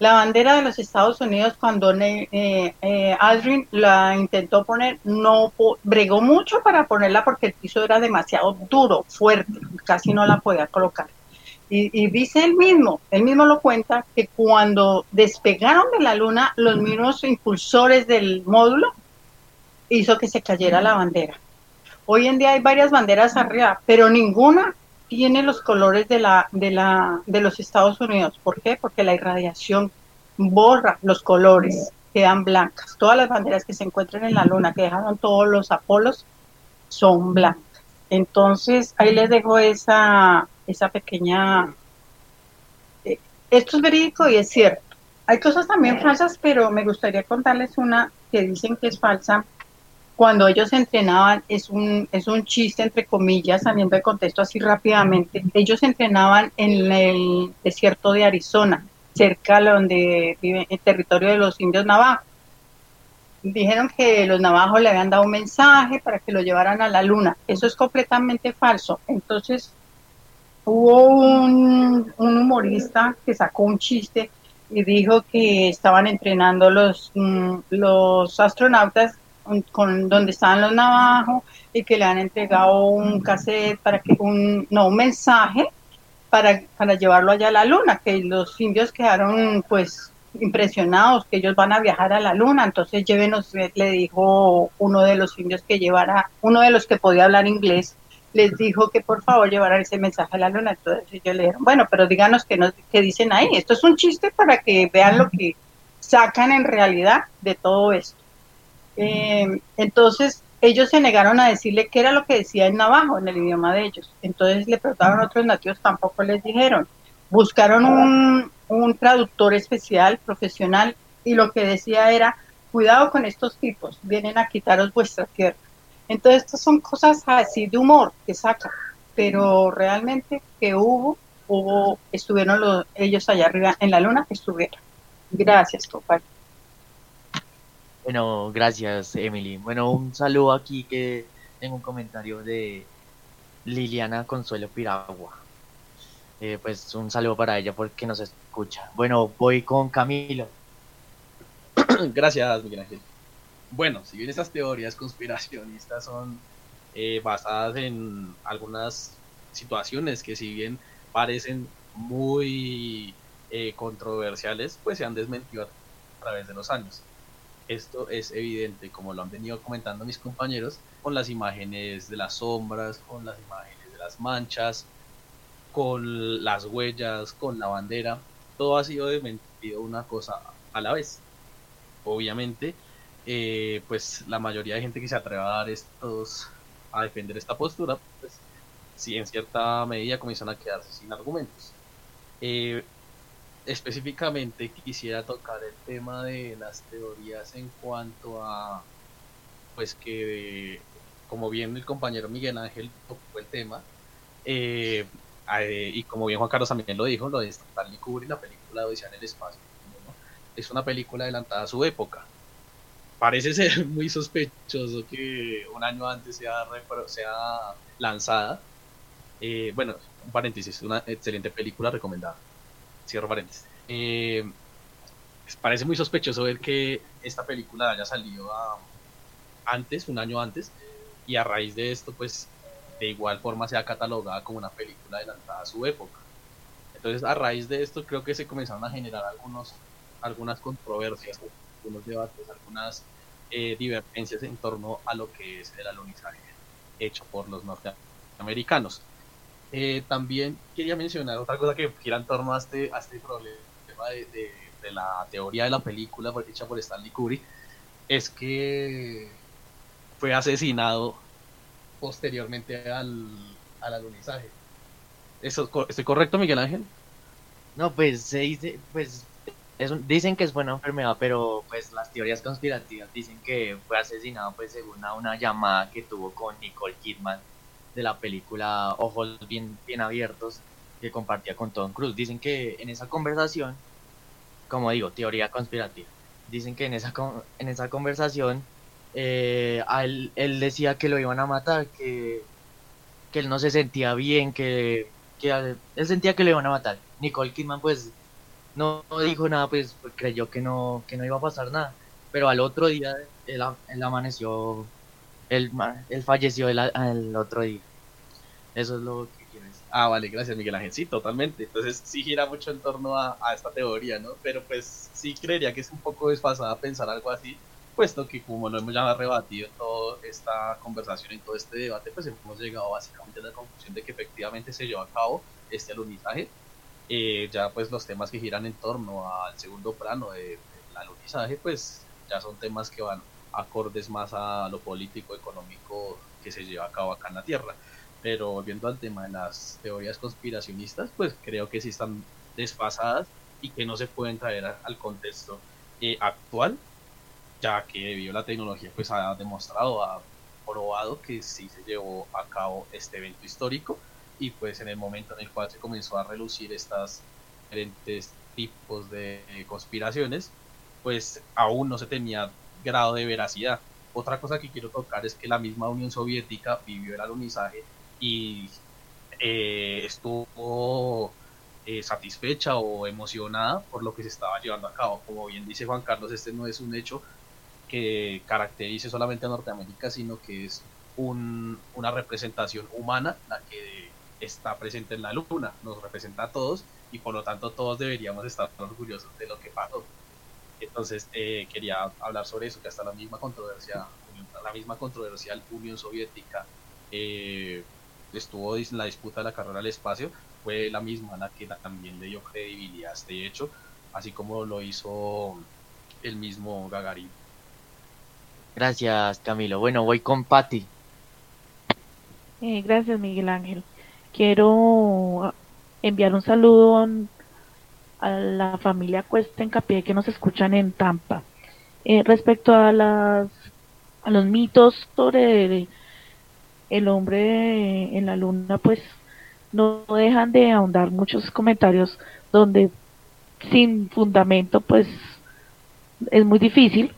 la bandera de los Estados Unidos cuando eh, eh, Aldrin la intentó poner, no bregó mucho para ponerla porque el piso era demasiado duro, fuerte, casi no la podía colocar. Y, y, dice él mismo, él mismo lo cuenta, que cuando despegaron de la luna, los mismos impulsores del módulo hizo que se cayera la bandera. Hoy en día hay varias banderas arriba, pero ninguna tiene los colores de la de la de los Estados Unidos. ¿Por qué? Porque la irradiación borra los colores, quedan blancas. Todas las banderas que se encuentran en la luna, que dejaron todos los Apolos, son blancas. Entonces, ahí les dejo esa, esa pequeña... Eh, esto es verídico y es cierto. Hay cosas también falsas, pero me gustaría contarles una que dicen que es falsa, cuando ellos entrenaban, es un, es un chiste entre comillas, saliendo de contexto así rápidamente, ellos entrenaban en el desierto de Arizona, cerca de donde vive el territorio de los indios navajos. Dijeron que los navajos le habían dado un mensaje para que lo llevaran a la luna. Eso es completamente falso. Entonces hubo un, un humorista que sacó un chiste y dijo que estaban entrenando los, mm, los astronautas con donde estaban los navajos y que le han entregado un cassette para que un no un mensaje para, para llevarlo allá a la luna que los indios quedaron pues impresionados que ellos van a viajar a la luna entonces llévenos le dijo uno de los indios que llevara uno de los que podía hablar inglés les dijo que por favor llevaran ese mensaje a la luna. Entonces ellos le dijeron, bueno, pero díganos qué, nos, qué dicen ahí. Esto es un chiste para que vean lo que sacan en realidad de todo esto. Eh, entonces ellos se negaron a decirle qué era lo que decía en navajo, en el idioma de ellos. Entonces le preguntaron a otros nativos, tampoco les dijeron. Buscaron un, un traductor especial, profesional, y lo que decía era, cuidado con estos tipos, vienen a quitaros vuestra tierra. Entonces, estas son cosas así de humor que sacan, pero realmente que hubo, hubo, estuvieron los, ellos allá arriba en la luna, estuvieron. Gracias, compadre. Bueno, gracias, Emily. Bueno, un saludo aquí que tengo un comentario de Liliana Consuelo Piragua. Eh, pues un saludo para ella porque nos escucha. Bueno, voy con Camilo. [clears throat] Gracias, Miguel Ángel. Bueno, si bien esas teorías conspiracionistas son eh, basadas en algunas situaciones que si bien parecen muy eh, controversiales, pues se han desmentido a través de los años. Esto es evidente, como lo han venido comentando mis compañeros, con las imágenes de las sombras, con las imágenes de las manchas, con las huellas, con la bandera. Todo ha sido desmentido una cosa a la vez. Obviamente, eh, pues la mayoría de gente que se atreve a dar estos, a defender esta postura, pues sí, en cierta medida comienzan a quedarse sin argumentos. Eh, específicamente quisiera tocar el tema de las teorías en cuanto a, pues que, como bien el compañero Miguel Ángel tocó el tema, eh, y como bien Juan Carlos también lo dijo, lo de Stanley Kubrick, la película de Odisea en el espacio, es una película adelantada a su época parece ser [laughs] muy sospechoso que un año antes sea, sea lanzada. Eh, bueno, un paréntesis, una excelente película recomendada. Cierro paréntesis. Eh, parece muy sospechoso ver que esta película haya salido antes, un año antes, y a raíz de esto, pues de igual forma sea catalogada como una película adelantada a su época. Entonces, a raíz de esto, creo que se comenzaron a generar algunos, algunas controversias algunos debates, algunas eh, divergencias en torno a lo que es el alunizaje hecho por los norteamericanos. Eh, también quería mencionar otra cosa que gira en torno a este, este problema de, la teoría de la película hecha por Stanley Kubrick, es que fue asesinado posteriormente al, al alunizaje. ¿Eso, ¿Estoy correcto, Miguel Ángel? No, pues se dice, pues dicen que es buena enfermedad, pero pues las teorías conspirativas dicen que fue asesinado pues según a una llamada que tuvo con Nicole Kidman de la película Ojos bien, bien abiertos que compartía con Tom Cruise. Dicen que en esa conversación, como digo, teoría conspirativa, dicen que en esa, en esa conversación eh, él, él, decía que lo iban a matar, que, que él no se sentía bien, que, que él sentía que lo iban a matar. Nicole Kidman pues no, dijo nada, pues, creyó que no, que no iba a pasar nada. Pero al otro día él, amaneció, él, él falleció el, otro día. Eso es lo que quiero decir. Ah, vale, gracias Miguel Ángel. Sí, totalmente. Entonces sí gira mucho en torno a, esta teoría, ¿no? Pero pues sí creería que es un poco desfasada pensar algo así, puesto que como lo hemos ya rebatido en toda esta conversación, en todo este debate, pues hemos llegado básicamente a la conclusión de que efectivamente se llevó a cabo este alunizaje eh, ya pues los temas que giran en torno al segundo plano del de alunizaje, pues ya son temas que van acordes más a lo político, económico que se lleva a cabo acá en la Tierra. Pero volviendo al tema de las teorías conspiracionistas, pues creo que sí están desfasadas y que no se pueden traer al contexto eh, actual, ya que debido a la tecnología pues ha demostrado, ha probado que sí se llevó a cabo este evento histórico y pues en el momento en el cual se comenzó a relucir estas diferentes tipos de conspiraciones, pues aún no se tenía grado de veracidad. Otra cosa que quiero tocar es que la misma Unión Soviética vivió el alunizaje y eh, estuvo eh, satisfecha o emocionada por lo que se estaba llevando a cabo. Como bien dice Juan Carlos, este no es un hecho que caracterice solamente a Norteamérica, sino que es una representación humana la que está presente en la luna, nos representa a todos y por lo tanto todos deberíamos estar orgullosos de lo que pasó. Entonces eh, quería hablar sobre eso, que hasta la misma controversia, la misma controversial Unión Soviética eh, estuvo en la disputa de la carrera al espacio, fue la misma la que también le dio credibilidad a este hecho, así como lo hizo el mismo Gagarin. Gracias Camilo. Bueno, voy con Patti. Eh, gracias, Miguel Ángel. Quiero enviar un saludo a la familia Cuesta en Capié que nos escuchan en Tampa. Eh, respecto a las a los mitos sobre el hombre en la luna, pues no dejan de ahondar muchos comentarios donde sin fundamento, pues es muy difícil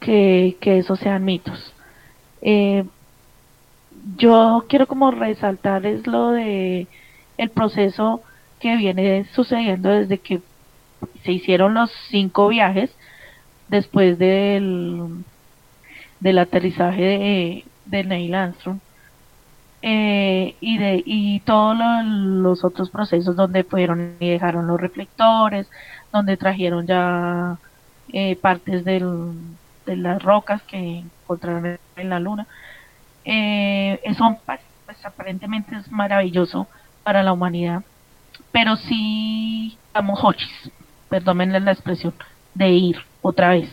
que, que esos sean mitos. Eh, yo quiero como resaltar es lo de el proceso que viene sucediendo desde que se hicieron los cinco viajes después del, del aterrizaje de, Neil Armstrong eh, y de y todos los otros procesos donde fueron y dejaron los reflectores donde trajeron ya eh, partes del, de las rocas que encontraron en la luna. Eh, eso pues, aparentemente es maravilloso para la humanidad, pero sí estamos hochis, perdónenle la expresión, de ir otra vez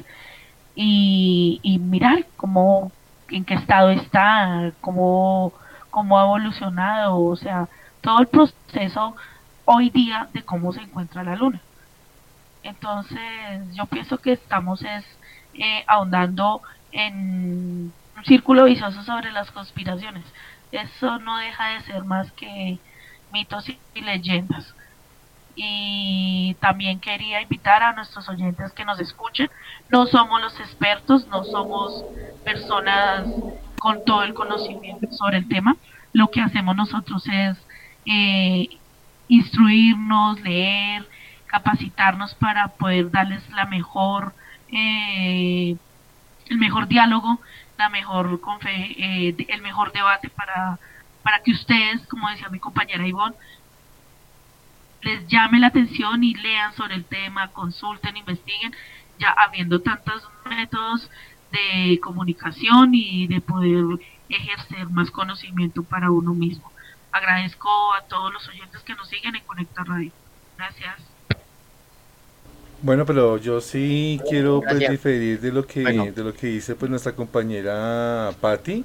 y, y mirar cómo, en qué estado está, cómo, cómo ha evolucionado, o sea, todo el proceso hoy día de cómo se encuentra la luna. Entonces, yo pienso que estamos es eh, ahondando en círculo vicioso sobre las conspiraciones. Eso no deja de ser más que mitos y leyendas. Y también quería invitar a nuestros oyentes que nos escuchen. No somos los expertos, no somos personas con todo el conocimiento sobre el tema. Lo que hacemos nosotros es eh, instruirnos, leer, capacitarnos para poder darles la mejor, eh, el mejor diálogo la mejor eh, el mejor debate para, para que ustedes, como decía mi compañera Ivonne, les llame la atención y lean sobre el tema, consulten, investiguen, ya habiendo tantos métodos de comunicación y de poder ejercer más conocimiento para uno mismo. Agradezco a todos los oyentes que nos siguen en Conecta Radio. Gracias. Bueno, pero yo sí quiero pues, diferir de lo que de lo que dice pues nuestra compañera Patti.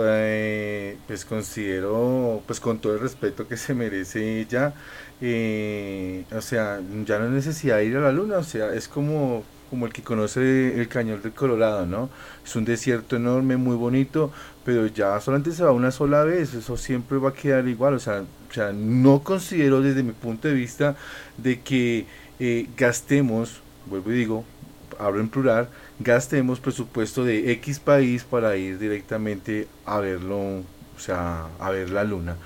Eh, pues considero, pues con todo el respeto que se merece ella, eh, o sea, ya no hay necesidad ir a la luna, o sea, es como, como el que conoce el cañón del Colorado, ¿no? Es un desierto enorme, muy bonito, pero ya solamente se va una sola vez, eso siempre va a quedar igual, o sea, o sea no considero desde mi punto de vista de que eh, gastemos, vuelvo y digo, hablo en plural, gastemos presupuesto de X país para ir directamente a verlo, o sea, a ver la luna.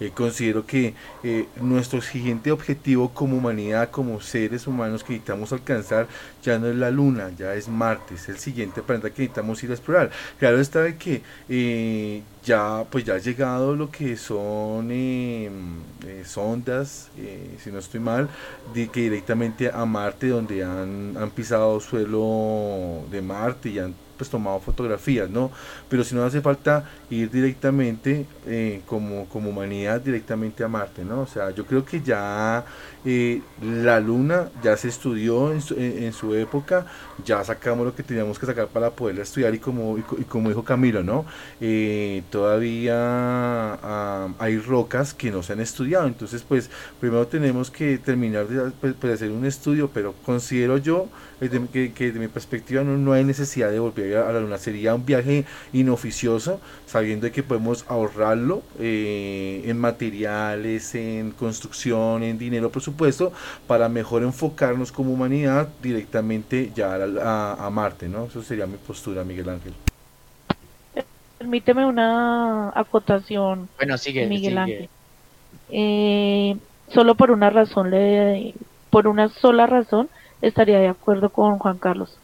Eh, considero que eh, nuestro siguiente objetivo como humanidad, como seres humanos que necesitamos alcanzar, ya no es la Luna, ya es Marte, es el siguiente planeta que necesitamos ir a explorar. Claro está de que eh, ya, pues ya ha llegado lo que son em, sondas, si no estoy mal, de que directamente a Marte, donde han pisado suelo de Marte y han pues tomado fotografías, ¿no? Pero si no hace falta ir directamente eh, como, como humanidad directamente a Marte, ¿no? O sea, yo creo que ya eh, la Luna ya se estudió en su, en, su, época, ya sacamos lo que teníamos que sacar para poderla estudiar y como, y, como dijo Camilo, ¿no? Eh, todavía ah, hay rocas que no se han estudiado, entonces pues primero tenemos que terminar de pues, pues, hacer un estudio, pero considero yo que, que de mi perspectiva no, no hay necesidad de volver a la luna. Sería un viaje inoficioso, sabiendo que podemos ahorrarlo eh, en materiales, en construcción, en dinero, por supuesto, para mejor enfocarnos como humanidad directamente ya a, Marte, ¿no? Eso sería mi postura, Miguel Ángel. Permíteme una acotación. Bueno, sigue, Miguel Ángel. Eh, solo por una razón le por una sola razón estaría de acuerdo con Juan Carlos,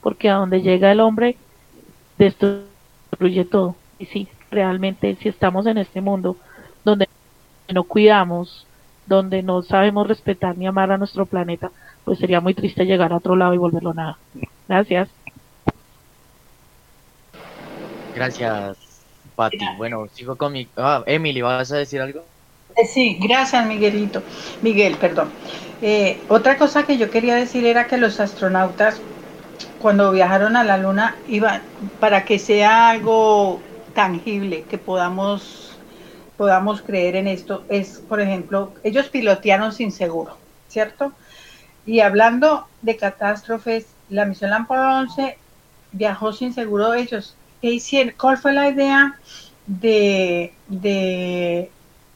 porque a donde llega el hombre destruye todo. Y sí, realmente si estamos en este mundo donde no cuidamos, donde no sabemos respetar ni amar a nuestro planeta, pues sería muy triste llegar a otro lado y volverlo nada. Gracias. Gracias, Pati. Bueno, sigo con mi... Ah, Emily, ¿vas a decir algo? Eh, sí, gracias Miguelito. Miguel, perdón. Eh, otra cosa que yo quería decir era que los astronautas cuando viajaron a la luna iban para que sea algo tangible, que podamos podamos creer en esto es, por ejemplo, ellos pilotearon sin seguro, ¿cierto? Y hablando de catástrofes, la misión Apolo 11 viajó sin seguro ellos. ¿Qué hicieron? ¿Cuál fue la idea de, de,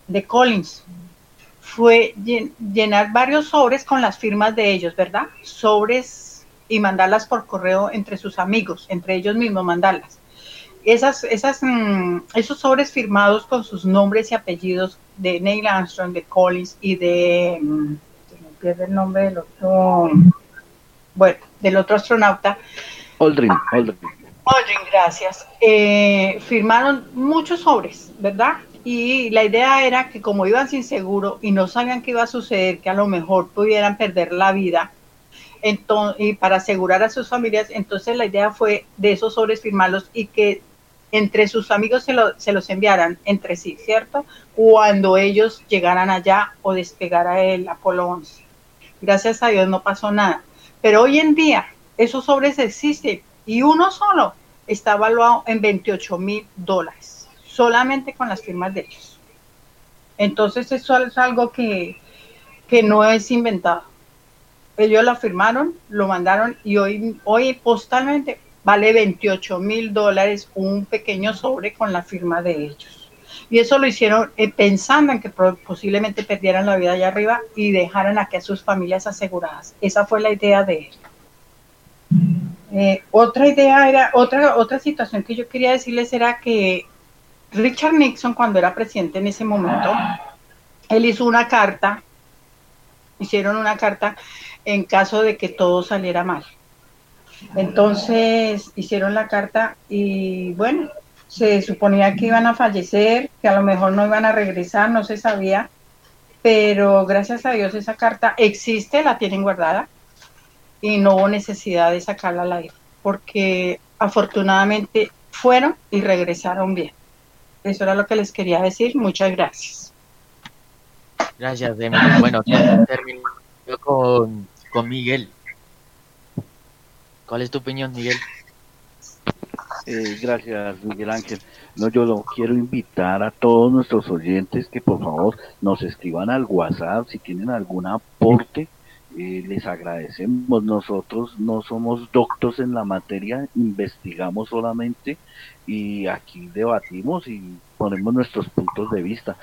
de Collins? Fue llenar varios sobres con las firmas de ellos, ¿verdad? Sobres y mandarlas por correo entre sus amigos, entre ellos mismos mandarlas. Esas, esas, mm, esos sobres firmados con sus nombres y apellidos de Neil Armstrong, de Collins y de, mm, se me pierde el nombre del otro, bueno, del otro astronauta. Aldrin, Aldrin. Aldrin, gracias. Eh, firmaron muchos sobres, ¿verdad? Y la idea era que como iban sin seguro y no sabían qué iba a suceder, que a lo mejor pudieran perder la vida, entonces, y para asegurar a sus familias, entonces la idea fue de esos sobres firmarlos y que entre sus amigos se, los enviaran entre sí, ¿cierto? Cuando ellos llegaran allá o despegara el Apolo 11. Gracias a Dios no pasó nada. Pero hoy en día esos sobres existen y uno solo está evaluado en 28 mil dólares, solamente con las firmas de ellos. Entonces eso es algo que, que no es inventado. Ellos lo firmaron, lo mandaron y hoy, hoy postalmente vale 28 mil dólares un pequeño sobre con la firma de ellos. Y eso lo hicieron eh, pensando en que posiblemente perdieran la vida allá arriba y dejaran aquí a sus familias aseguradas. Esa fue la idea de él. Eh, otra idea era, otra, otra situación que yo quería decirles era que Richard Nixon, cuando era presidente en ese momento, él hizo una carta, hicieron una carta en caso de que todo saliera mal. Entonces hicieron la carta y bueno, se suponía que iban a fallecer, que a lo mejor no iban a regresar, no se sabía, pero gracias a Dios esa carta existe, la tienen guardada y no hubo necesidad de sacarla al aire, porque afortunadamente fueron y regresaron bien. Eso era lo que les quería decir. Muchas gracias. Gracias, Emily. Bueno, termino con, con Miguel. ¿Cuál es tu opinión, Miguel? Eh, gracias, Miguel Ángel. No, yo lo quiero invitar a todos nuestros oyentes que por favor nos escriban al WhatsApp si tienen algún aporte eh, les agradecemos. Nosotros no somos doctos en la materia, investigamos solamente y aquí debatimos y ponemos nuestros puntos de vista.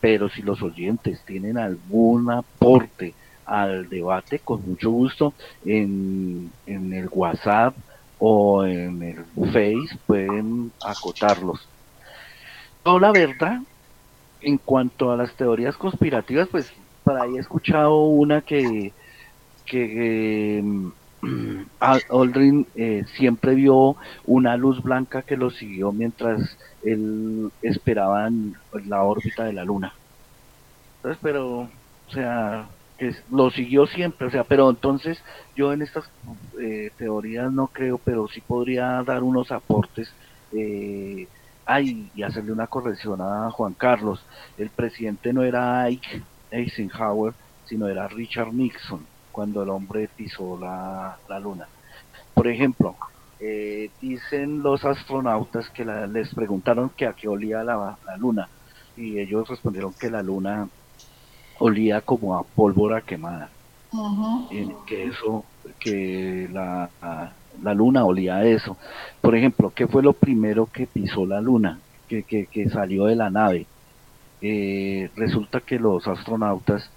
Pero si los oyentes tienen algún aporte al debate, con mucho gusto, en, en el WhatsApp o en el Face pueden acotarlos. Pero la verdad, en cuanto a las teorías conspirativas, pues por ahí he escuchado una que que eh, [clears throat] Aldrin eh, siempre vio una luz blanca que lo siguió mientras él esperaba en la órbita de la luna. Entonces, pero, o sea, que lo siguió siempre, o sea, pero entonces yo en estas eh, teorías no creo, pero sí podría dar unos aportes. Eh, ay, y hacerle una corrección a Juan Carlos. El presidente no era Ike Eisenhower, sino era Richard Nixon cuando el hombre pisó la, luna. Por ejemplo, eh, dicen los astronautas que les preguntaron que a qué olía la, luna y ellos respondieron que la luna olía como a pólvora quemada. que eso, que la, la, luna olía a eso. Por ejemplo, ¿qué fue lo primero que pisó la luna? Que, que, que salió de la nave. Eh, resulta que los astronautas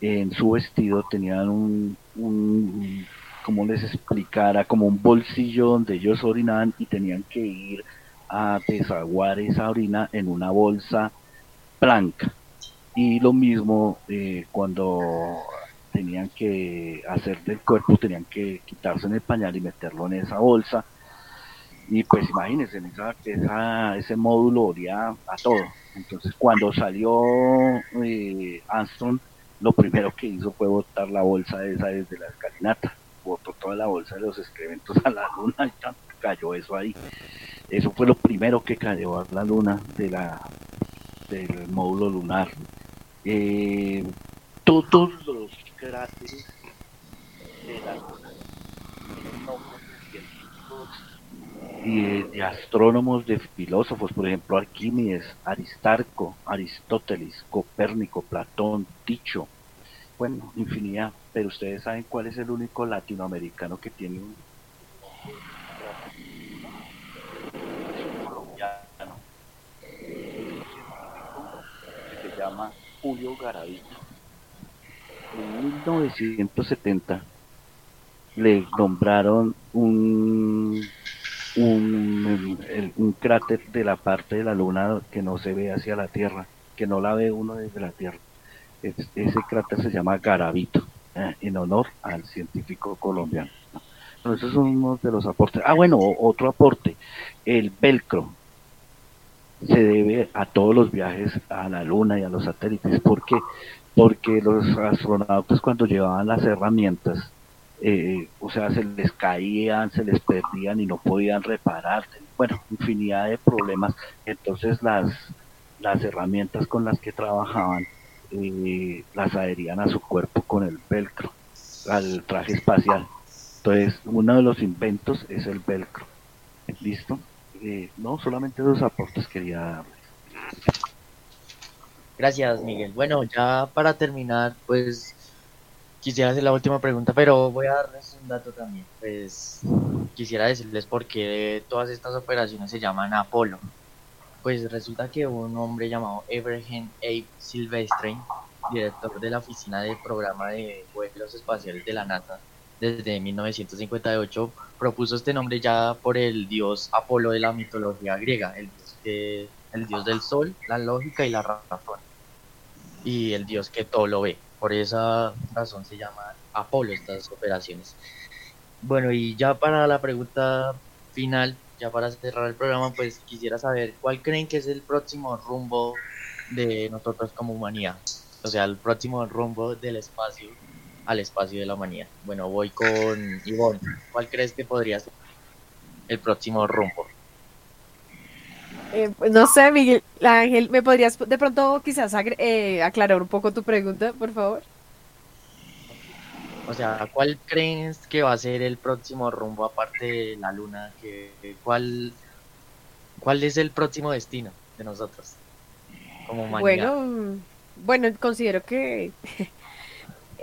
en su vestido tenían un, un como les explicara, como un bolsillo donde ellos orinaban y tenían que ir a desaguar esa orina en una bolsa blanca. Y lo mismo eh, cuando tenían que hacer del cuerpo, tenían que quitarse en el pañal y meterlo en esa bolsa. Y pues imagínense, esa, ese módulo olía a todo. Entonces cuando salió eh, Armstrong, lo primero que hizo fue botar la bolsa esa desde la escalinata. Botó toda la bolsa de los excrementos a la luna y cayó eso ahí. Eso fue lo primero que cayó a la luna de la, del módulo lunar. Eh, todos los cráteres de la luna científicos y de, astrónomos, de filósofos, por ejemplo, Arquímedes, Aristarco, Aristóteles, Copérnico, Platón, Ticho, bueno, infinidad, pero ustedes saben cuál es el único latinoamericano que tiene un colombiano que se llama Julio Garavito. En 1970 le nombraron un, un, cráter de la parte de la luna que no se ve hacia la Tierra, que no la ve uno desde la Tierra ese cráter se llama Garavito, eh, en honor al científico colombiano. Entonces esos son uno de los aportes. Ah, bueno, otro aporte, el velcro se debe a todos los viajes a la luna y a los satélites. ¿Por qué? Porque los astronautas cuando llevaban las herramientas, eh, o sea, se les caían, se les perdían y no podían reparar. Bueno, infinidad de problemas. Entonces las, las herramientas con las que trabajaban eh, las adherían a su cuerpo con el velcro, al traje espacial. Entonces, uno de los inventos es el velcro. ¿Listo? Eh, no, solamente dos aportes quería darles. Gracias, Miguel. Bueno, ya para terminar, pues quisiera hacer la última pregunta, pero voy a darles un dato también. Pues quisiera decirles por qué todas estas operaciones se llaman Apolo. Pues resulta que un hombre llamado Abraham A. Silvestre, director de la Oficina de Programa de Vuelos Espaciales de la NASA desde 1958, propuso este nombre ya por el dios Apolo de la mitología griega, el que, el dios del sol, la lógica y la razón, y el dios que todo lo ve. Por esa razón se llama Apolo estas operaciones. Bueno, y ya para la pregunta final, ya para cerrar el programa, pues quisiera saber cuál creen que es el próximo rumbo de nosotros como humanidad. O sea, el próximo rumbo del espacio al espacio de la humanidad. Bueno, voy con Ivonne. ¿Cuál crees que podría ser el próximo rumbo? Eh, pues no sé, Miguel Ángel, ¿me podrías de pronto quizás eh, aclarar un poco tu pregunta, por favor? O sea, ¿cuál crees que va a ser el próximo rumbo aparte de la luna? Que, cuál, ¿Cuál es el próximo destino de nosotros como humanidad? Bueno, bueno considero que [laughs]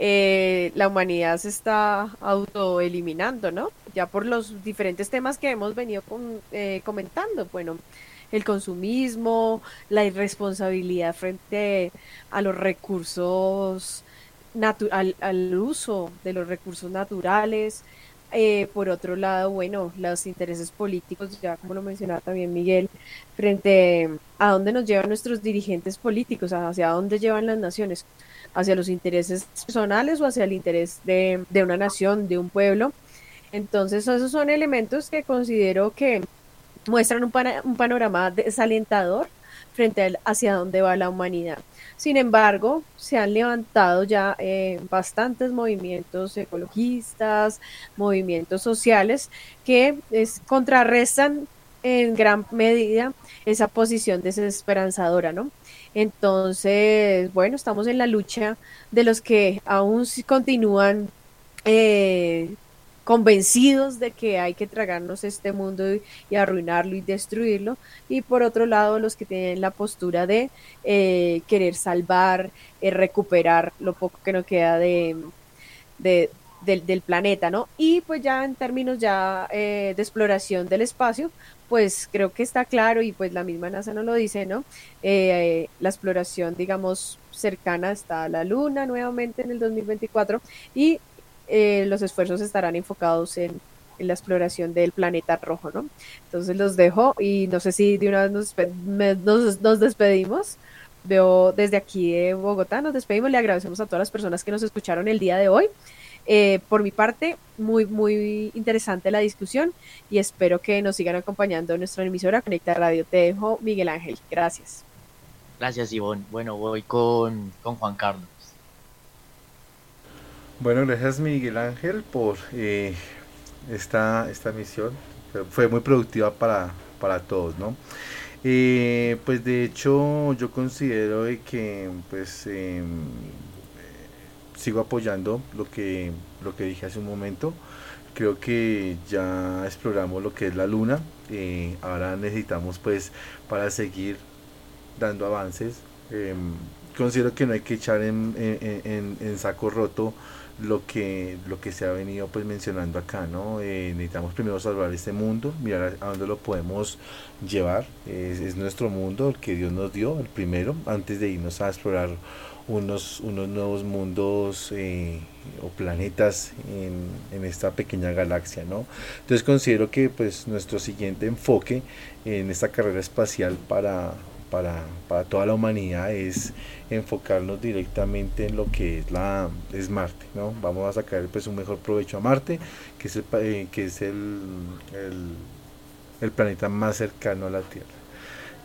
eh, la humanidad se está autoeliminando, ¿no? Ya por los diferentes temas que hemos venido eh, comentando. Bueno, el consumismo, la irresponsabilidad frente a los recursos al, al, uso de los recursos naturales. Eh, por otro lado, bueno, los intereses políticos, ya como lo mencionaba también Miguel, frente a dónde nos llevan nuestros dirigentes políticos, hacia dónde llevan las naciones, hacia los intereses personales o hacia el interés de, de una nación, de un pueblo. Entonces, esos son elementos que considero que muestran un, un panorama desalentador frente a hacia dónde va la humanidad. Sin embargo, se han levantado ya eh, bastantes movimientos ecologistas, movimientos sociales que es, contrarrestan en gran medida esa posición desesperanzadora, ¿no? Entonces, bueno, estamos en la lucha de los que aún continúan eh, convencidos de que hay que tragarnos este mundo y, arruinarlo y destruirlo, y por otro lado los que tienen la postura de eh, querer salvar, eh, recuperar lo poco que nos queda de, del, planeta, ¿no? Y pues ya en términos ya eh, de exploración del espacio, pues creo que está claro y pues la misma NASA nos lo dice, ¿no? la exploración, digamos, cercana está la Luna nuevamente en el 2024 y eh, los esfuerzos estarán enfocados en, la exploración del planeta rojo, ¿no? Entonces los dejo y no sé si de una vez nos, nos, despedimos veo desde aquí de Bogotá. Nos despedimos, le agradecemos a todas las personas que nos escucharon el día de hoy. Eh, por mi parte, muy, muy interesante la discusión y espero que nos sigan acompañando en nuestra emisora Conecta Radio. Te dejo, Miguel Ángel. Gracias. Gracias, Ivonne. Bueno, voy con, con Juan Carlos. Bueno, gracias Miguel Ángel por eh, esta, esta misión. Fue muy productiva para, para todos, ¿no? Eh, pues de hecho yo considero que pues em, sigo apoyando lo que, lo que dije hace un momento. Creo que ya exploramos lo que es la luna. Eh, ahora necesitamos pues para seguir dando avances. Em, considero que no hay que echar en, en saco roto lo que lo que se ha venido pues mencionando acá no eh, necesitamos primero salvar este mundo mirar a, dónde lo podemos llevar es, nuestro mundo el que Dios nos dio el primero antes de irnos a explorar unos unos nuevos mundos eh, o planetas en, en, esta pequeña galaxia no entonces considero que pues nuestro siguiente enfoque en esta carrera espacial para para, para toda la humanidad es enfocarnos directamente en lo que es la es Marte, ¿no? Vamos a sacar pues un mejor provecho a Marte, que es el, eh, que es el, el, planeta más cercano a la Tierra.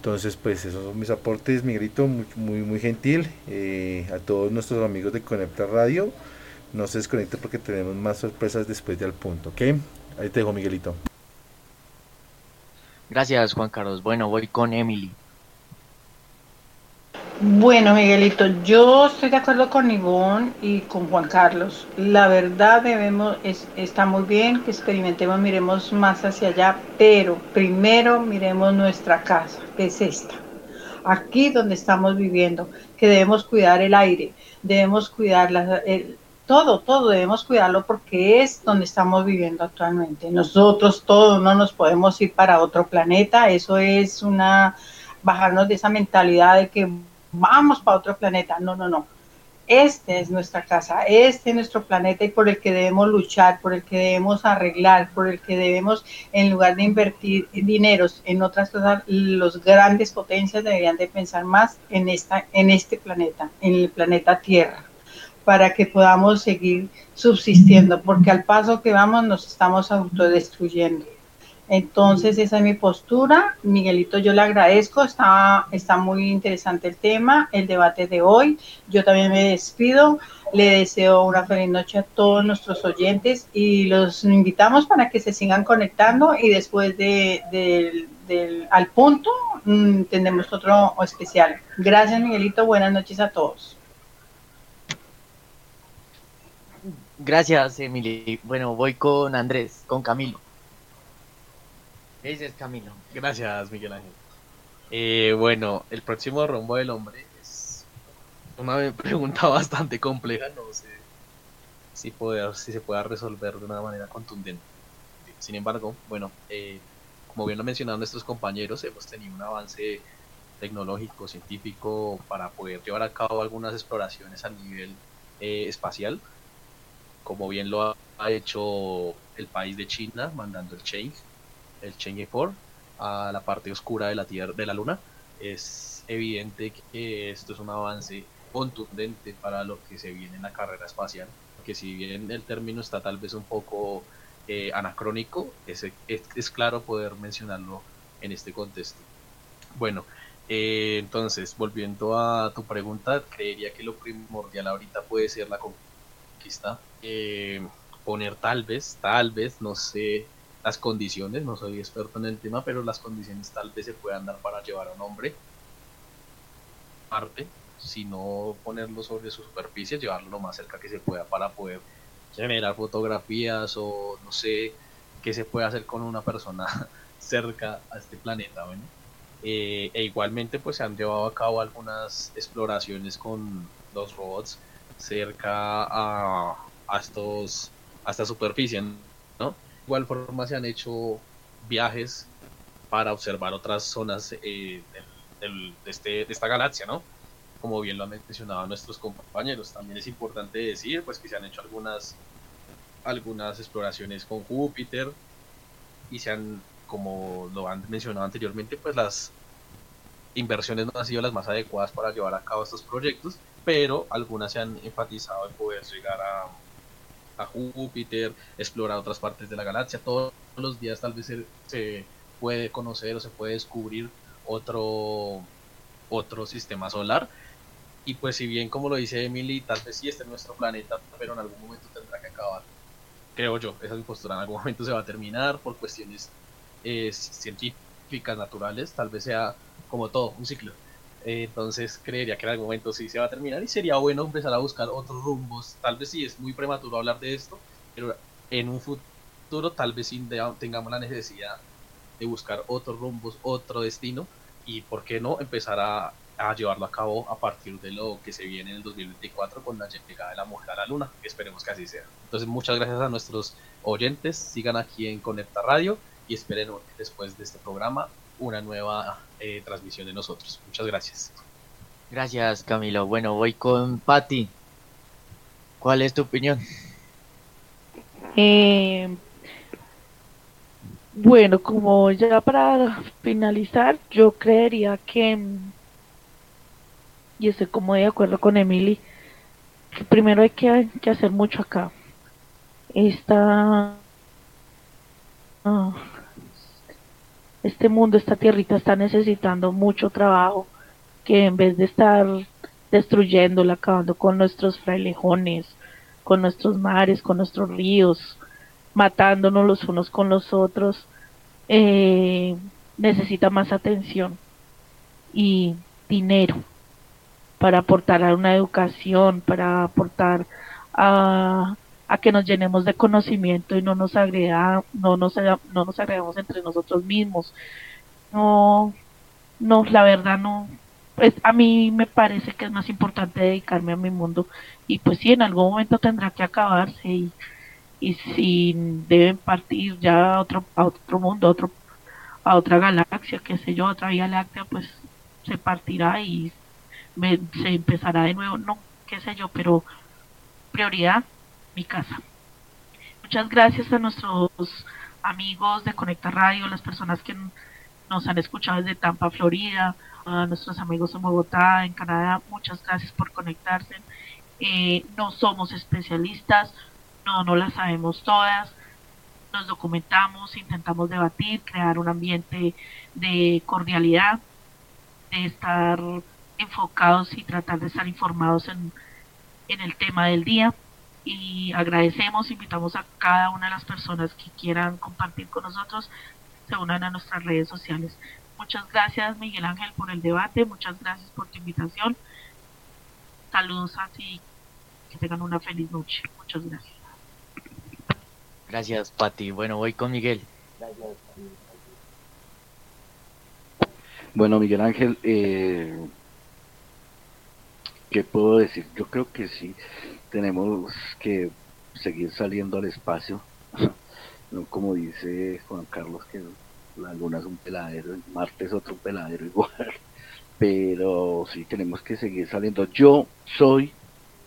Entonces, pues esos son mis aportes, Miguelito, muy, muy, muy gentil. Eh, a todos nuestros amigos de Conecta Radio, no se desconecte porque tenemos más sorpresas después del punto, ¿ok? Ahí te dejo, Miguelito. Gracias, Juan Carlos. Bueno, voy con Emily. Bueno, Miguelito, yo estoy de acuerdo con Ivonne y con Juan Carlos. La verdad debemos, es, está muy bien que experimentemos, miremos más hacia allá, pero primero miremos nuestra casa, que es esta. Aquí donde estamos viviendo, que debemos cuidar el aire, debemos cuidar la, todo, todo debemos cuidarlo porque es donde estamos viviendo actualmente. Nosotros todos no nos podemos ir para otro planeta, eso es una bajarnos de esa mentalidad de que vamos para otro planeta. No, no, no. Este es nuestra casa, este es nuestro planeta y por el que debemos luchar, por el que debemos arreglar, por el que debemos, en lugar de invertir dineros en otras cosas, los grandes potencias deberían de pensar más en, esta, en este planeta, en el planeta Tierra, para que podamos seguir subsistiendo, porque al paso que vamos nos estamos autodestruyendo. Entonces, esa es mi postura. Miguelito, yo le agradezco. Está, está muy interesante el tema, el debate de hoy. Yo también me despido. Le deseo una feliz noche a todos nuestros oyentes y los invitamos para que se sigan conectando y después de, al punto mm, tendremos otro especial. Gracias, Miguelito. Buenas noches a todos. Gracias, Emily. Bueno, voy con Andrés, con Camilo. Es Camilo. Gracias, Miguel Ángel. Eh, bueno, el próximo rombo del hombre es una [laughs] pregunta bastante compleja, no sé si, si se pueda resolver de una manera contundente. Sin embargo, bueno, eh, como bien lo mencionaron nuestros compañeros, hemos tenido un avance tecnológico, científico, para poder llevar a cabo algunas exploraciones a nivel eh, espacial, como bien lo ha, hecho el país de China, mandando el Change el Chang'e 4 a la parte oscura de la Tierra, de la Luna, es evidente que esto es un avance contundente para lo que se viene en la carrera espacial, que si bien el término está tal vez un poco eh, anacrónico, es, es, claro poder mencionarlo en este contexto. Bueno, eh, entonces, volviendo a tu pregunta, creería que lo primordial ahorita puede ser la conquista. Eh, poner tal vez, tal vez, no sé, las condiciones, no soy experto en el tema, pero las condiciones tal vez se puedan dar para llevar a un hombre parte, si no ponerlo sobre su superficie, llevarlo lo más cerca que se pueda para poder generar fotografías o no sé qué se puede hacer con una persona [laughs] cerca a este planeta, bueno. Eh, e igualmente pues se han llevado a cabo algunas exploraciones con los robots cerca a, a estos a esta superficie, ¿no? Igual forma se han hecho viajes para observar otras zonas eh, de, este, de esta galaxia, ¿no? Como bien lo han mencionado nuestros compañeros. También es importante decir pues, que se han hecho algunas, algunas exploraciones con Júpiter y se han, como lo han mencionado anteriormente, pues las inversiones no han sido las más adecuadas para llevar a cabo estos proyectos, pero algunas se han enfatizado en poder llegar a, a Júpiter, explorar otras partes de la galaxia. Todos los días tal vez se, puede conocer o se puede descubrir otro, otro sistema solar. Y pues si bien como lo dice Emily, tal vez sí este es nuestro planeta, pero en algún momento tendrá que acabar. Creo yo, esa es mi postura, en algún momento se va a terminar por cuestiones eh, científicas, naturales, tal vez sea como todo, un ciclo. Entonces creería que en algún momento sí se va a terminar y sería bueno empezar a buscar otros rumbos. Tal vez sí es muy prematuro hablar de esto, pero en un futuro tal vez sí tengamos la necesidad de buscar otros rumbos, otro destino y por qué no empezar a, a, llevarlo a cabo a partir de lo que se viene en el 2024 con la llegada de la mujer a la luna. Esperemos que así sea. Entonces muchas gracias a nuestros oyentes, sigan aquí en Conecta Radio y esperen después de este programa una nueva eh, transmisión de nosotros. Muchas gracias. Gracias, Camilo. Bueno, voy con Patti. ¿Cuál es tu opinión? Eh, bueno, como ya para finalizar, yo creería que, y estoy como de acuerdo con Emily, que primero hay que, que hacer mucho acá. Esta, ah, este mundo, esta tierrita está necesitando mucho trabajo, que en vez de estar destruyéndola, acabando con nuestros frailejones, con nuestros mares, con nuestros ríos, matándonos los unos con los otros, eh, necesita más atención y dinero para aportar a una educación, para aportar a a que nos llenemos de conocimiento y no nos agrega, no nos, no nos agregamos entre nosotros mismos. No, no, la verdad no. Pues a mí me parece que es más importante dedicarme a mi mundo y pues sí, en algún momento tendrá que acabarse y, y si deben partir ya a otro, a otro mundo, a, otro, a otra galaxia, qué sé yo, otra vía láctea, pues se partirá y se empezará de nuevo, no, qué sé yo, pero prioridad mi casa. Muchas gracias a nuestros amigos de Conecta Radio, las personas que nos han escuchado desde Tampa, Florida, a nuestros amigos en Bogotá, en Canadá, muchas gracias por conectarse. Eh, no somos especialistas, no, no las sabemos todas, nos documentamos, intentamos debatir, crear un ambiente de cordialidad, de estar enfocados y tratar de estar informados en, en el tema del día y agradecemos, invitamos a cada una de las personas que quieran compartir con nosotros, se unan a nuestras redes sociales. Muchas gracias Miguel Ángel por el debate, muchas gracias por tu invitación. Saludos a ti, que tengan una feliz noche. Muchas gracias. Gracias Pati. Bueno, voy con Miguel. Bueno, Miguel Ángel, eh, ¿qué puedo decir? Yo creo que sí tenemos que seguir saliendo al espacio, [laughs] no como dice Juan Carlos que la luna es un peladero, Marte es otro peladero [laughs] igual, pero sí tenemos que seguir saliendo. Yo soy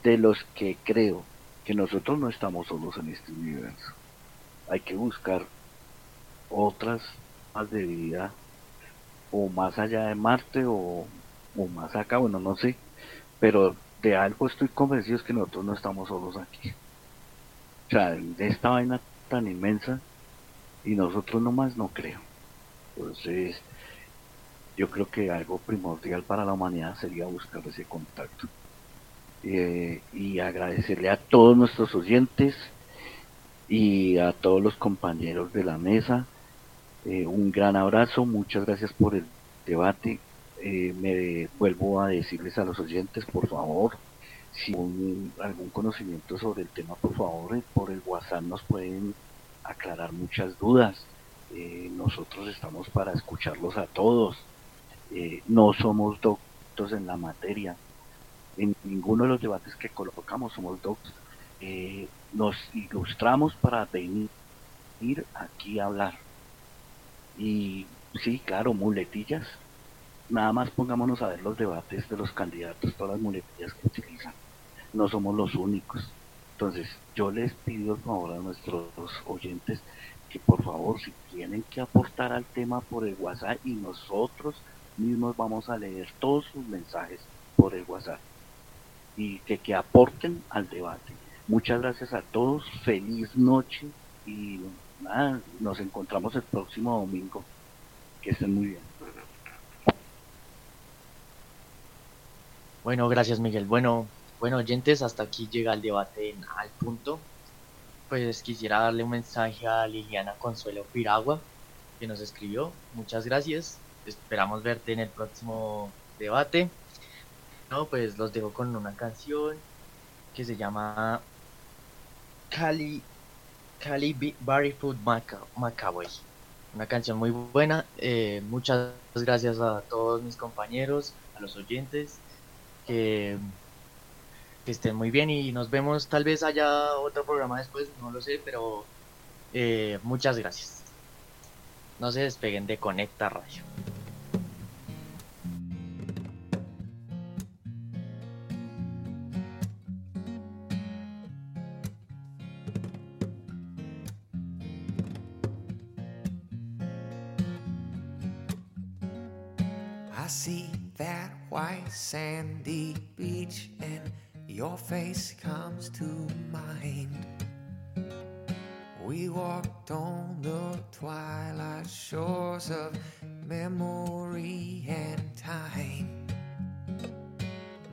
de los que creo que nosotros no estamos solos en este universo. Hay que buscar otras más de vida o más allá de Marte o, o más acá, bueno, no sé, pero de algo estoy convencido es que nosotros no estamos solos aquí. O sea, de esta vaina tan inmensa y nosotros nomás no creo. Entonces, yo creo que algo primordial para la humanidad sería buscar ese contacto. Eh, y agradecerle a todos nuestros oyentes y a todos los compañeros de la mesa. Eh, un gran abrazo, muchas gracias por el debate eh, me vuelvo a decirles a los oyentes, por favor, si un, algún conocimiento sobre el tema, por favor, eh, por el WhatsApp nos pueden aclarar muchas dudas. Eh, nosotros estamos para escucharlos a todos. no somos doctos en la materia. En ninguno de los debates que colocamos somos doctos. nos ilustramos para venir aquí a hablar. Y sí, claro, muletillas, nada más pongámonos a ver los debates de los candidatos, todas las muletillas que utilizan. No somos los únicos. Entonces, yo les pido por favor a nuestros oyentes que por favor, si tienen que aportar al tema por el WhatsApp y nosotros mismos vamos a leer todos sus mensajes por el WhatsApp y que, que aporten al debate. Muchas gracias a todos, feliz noche y nada, nos encontramos el próximo domingo. Que estén muy bien. Bueno, gracias Miguel. Bueno, bueno oyentes, hasta aquí llega el debate al punto. Pues quisiera darle un mensaje a Liliana Consuelo Piragua, que nos escribió. Muchas gracias. Esperamos verte en el próximo debate. No, pues los dejo con una canción que se llama Cali Cali Barryfoot Macaboy. Una canción muy buena. Eh, muchas gracias a todos mis compañeros, a los oyentes. Que, estén muy bien y nos vemos. Tal vez haya otro programa después, no lo sé, pero eh, muchas gracias. No se despeguen de Conecta Radio. Sandy beach and your face comes to mind. We walked on the twilight shores of memory and time.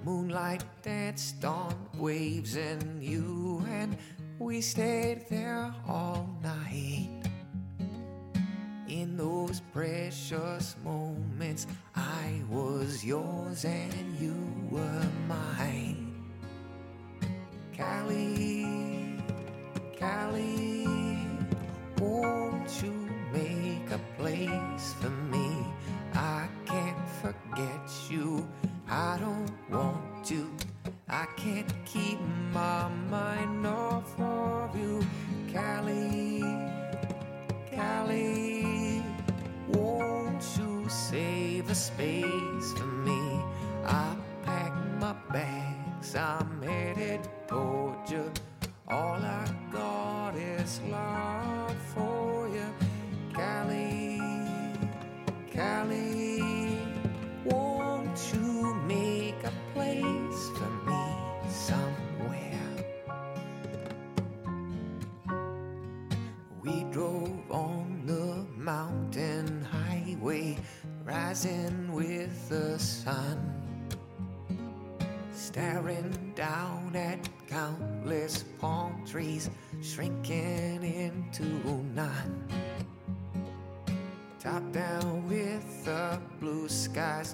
Moonlight danced on waves and you and we stayed there all night. In those precious moments, I was yours and you were mine. Callie, Callie, won't you make a place for me? I can't forget you, I don't want to. I can't keep my mind off of you, Callie, Callie won't you save a space for me? I pack my bags, I'm headed toward you. All I rising with the sun. Staring down at countless palm trees, shrinking into none. Top down with the blue skies,